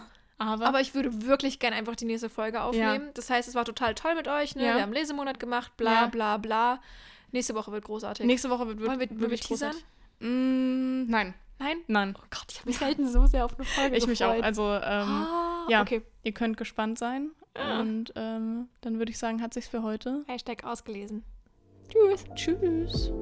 Aber, aber ich würde wirklich gerne einfach die nächste Folge aufnehmen. Das heißt, es war total toll mit euch, ne? Ja. Wir haben Lesemonat gemacht, bla Ja. bla bla. Nächste Woche wird großartig. nächste Woche wird, wird Wollen wir, wollen wir wirklich teasern? großartig. Mm, nein, Nein? nein. Oh Gott, ich habe mich selten so sehr auf eine Folge Ich mich auch. gefreut. Also, ähm, ah, ja. Okay. ihr könnt gespannt sein. Ja. Und ähm, dann würde ich sagen, hat sich's für heute. Hashtag ausgelesen. Tschüss. Tschüss.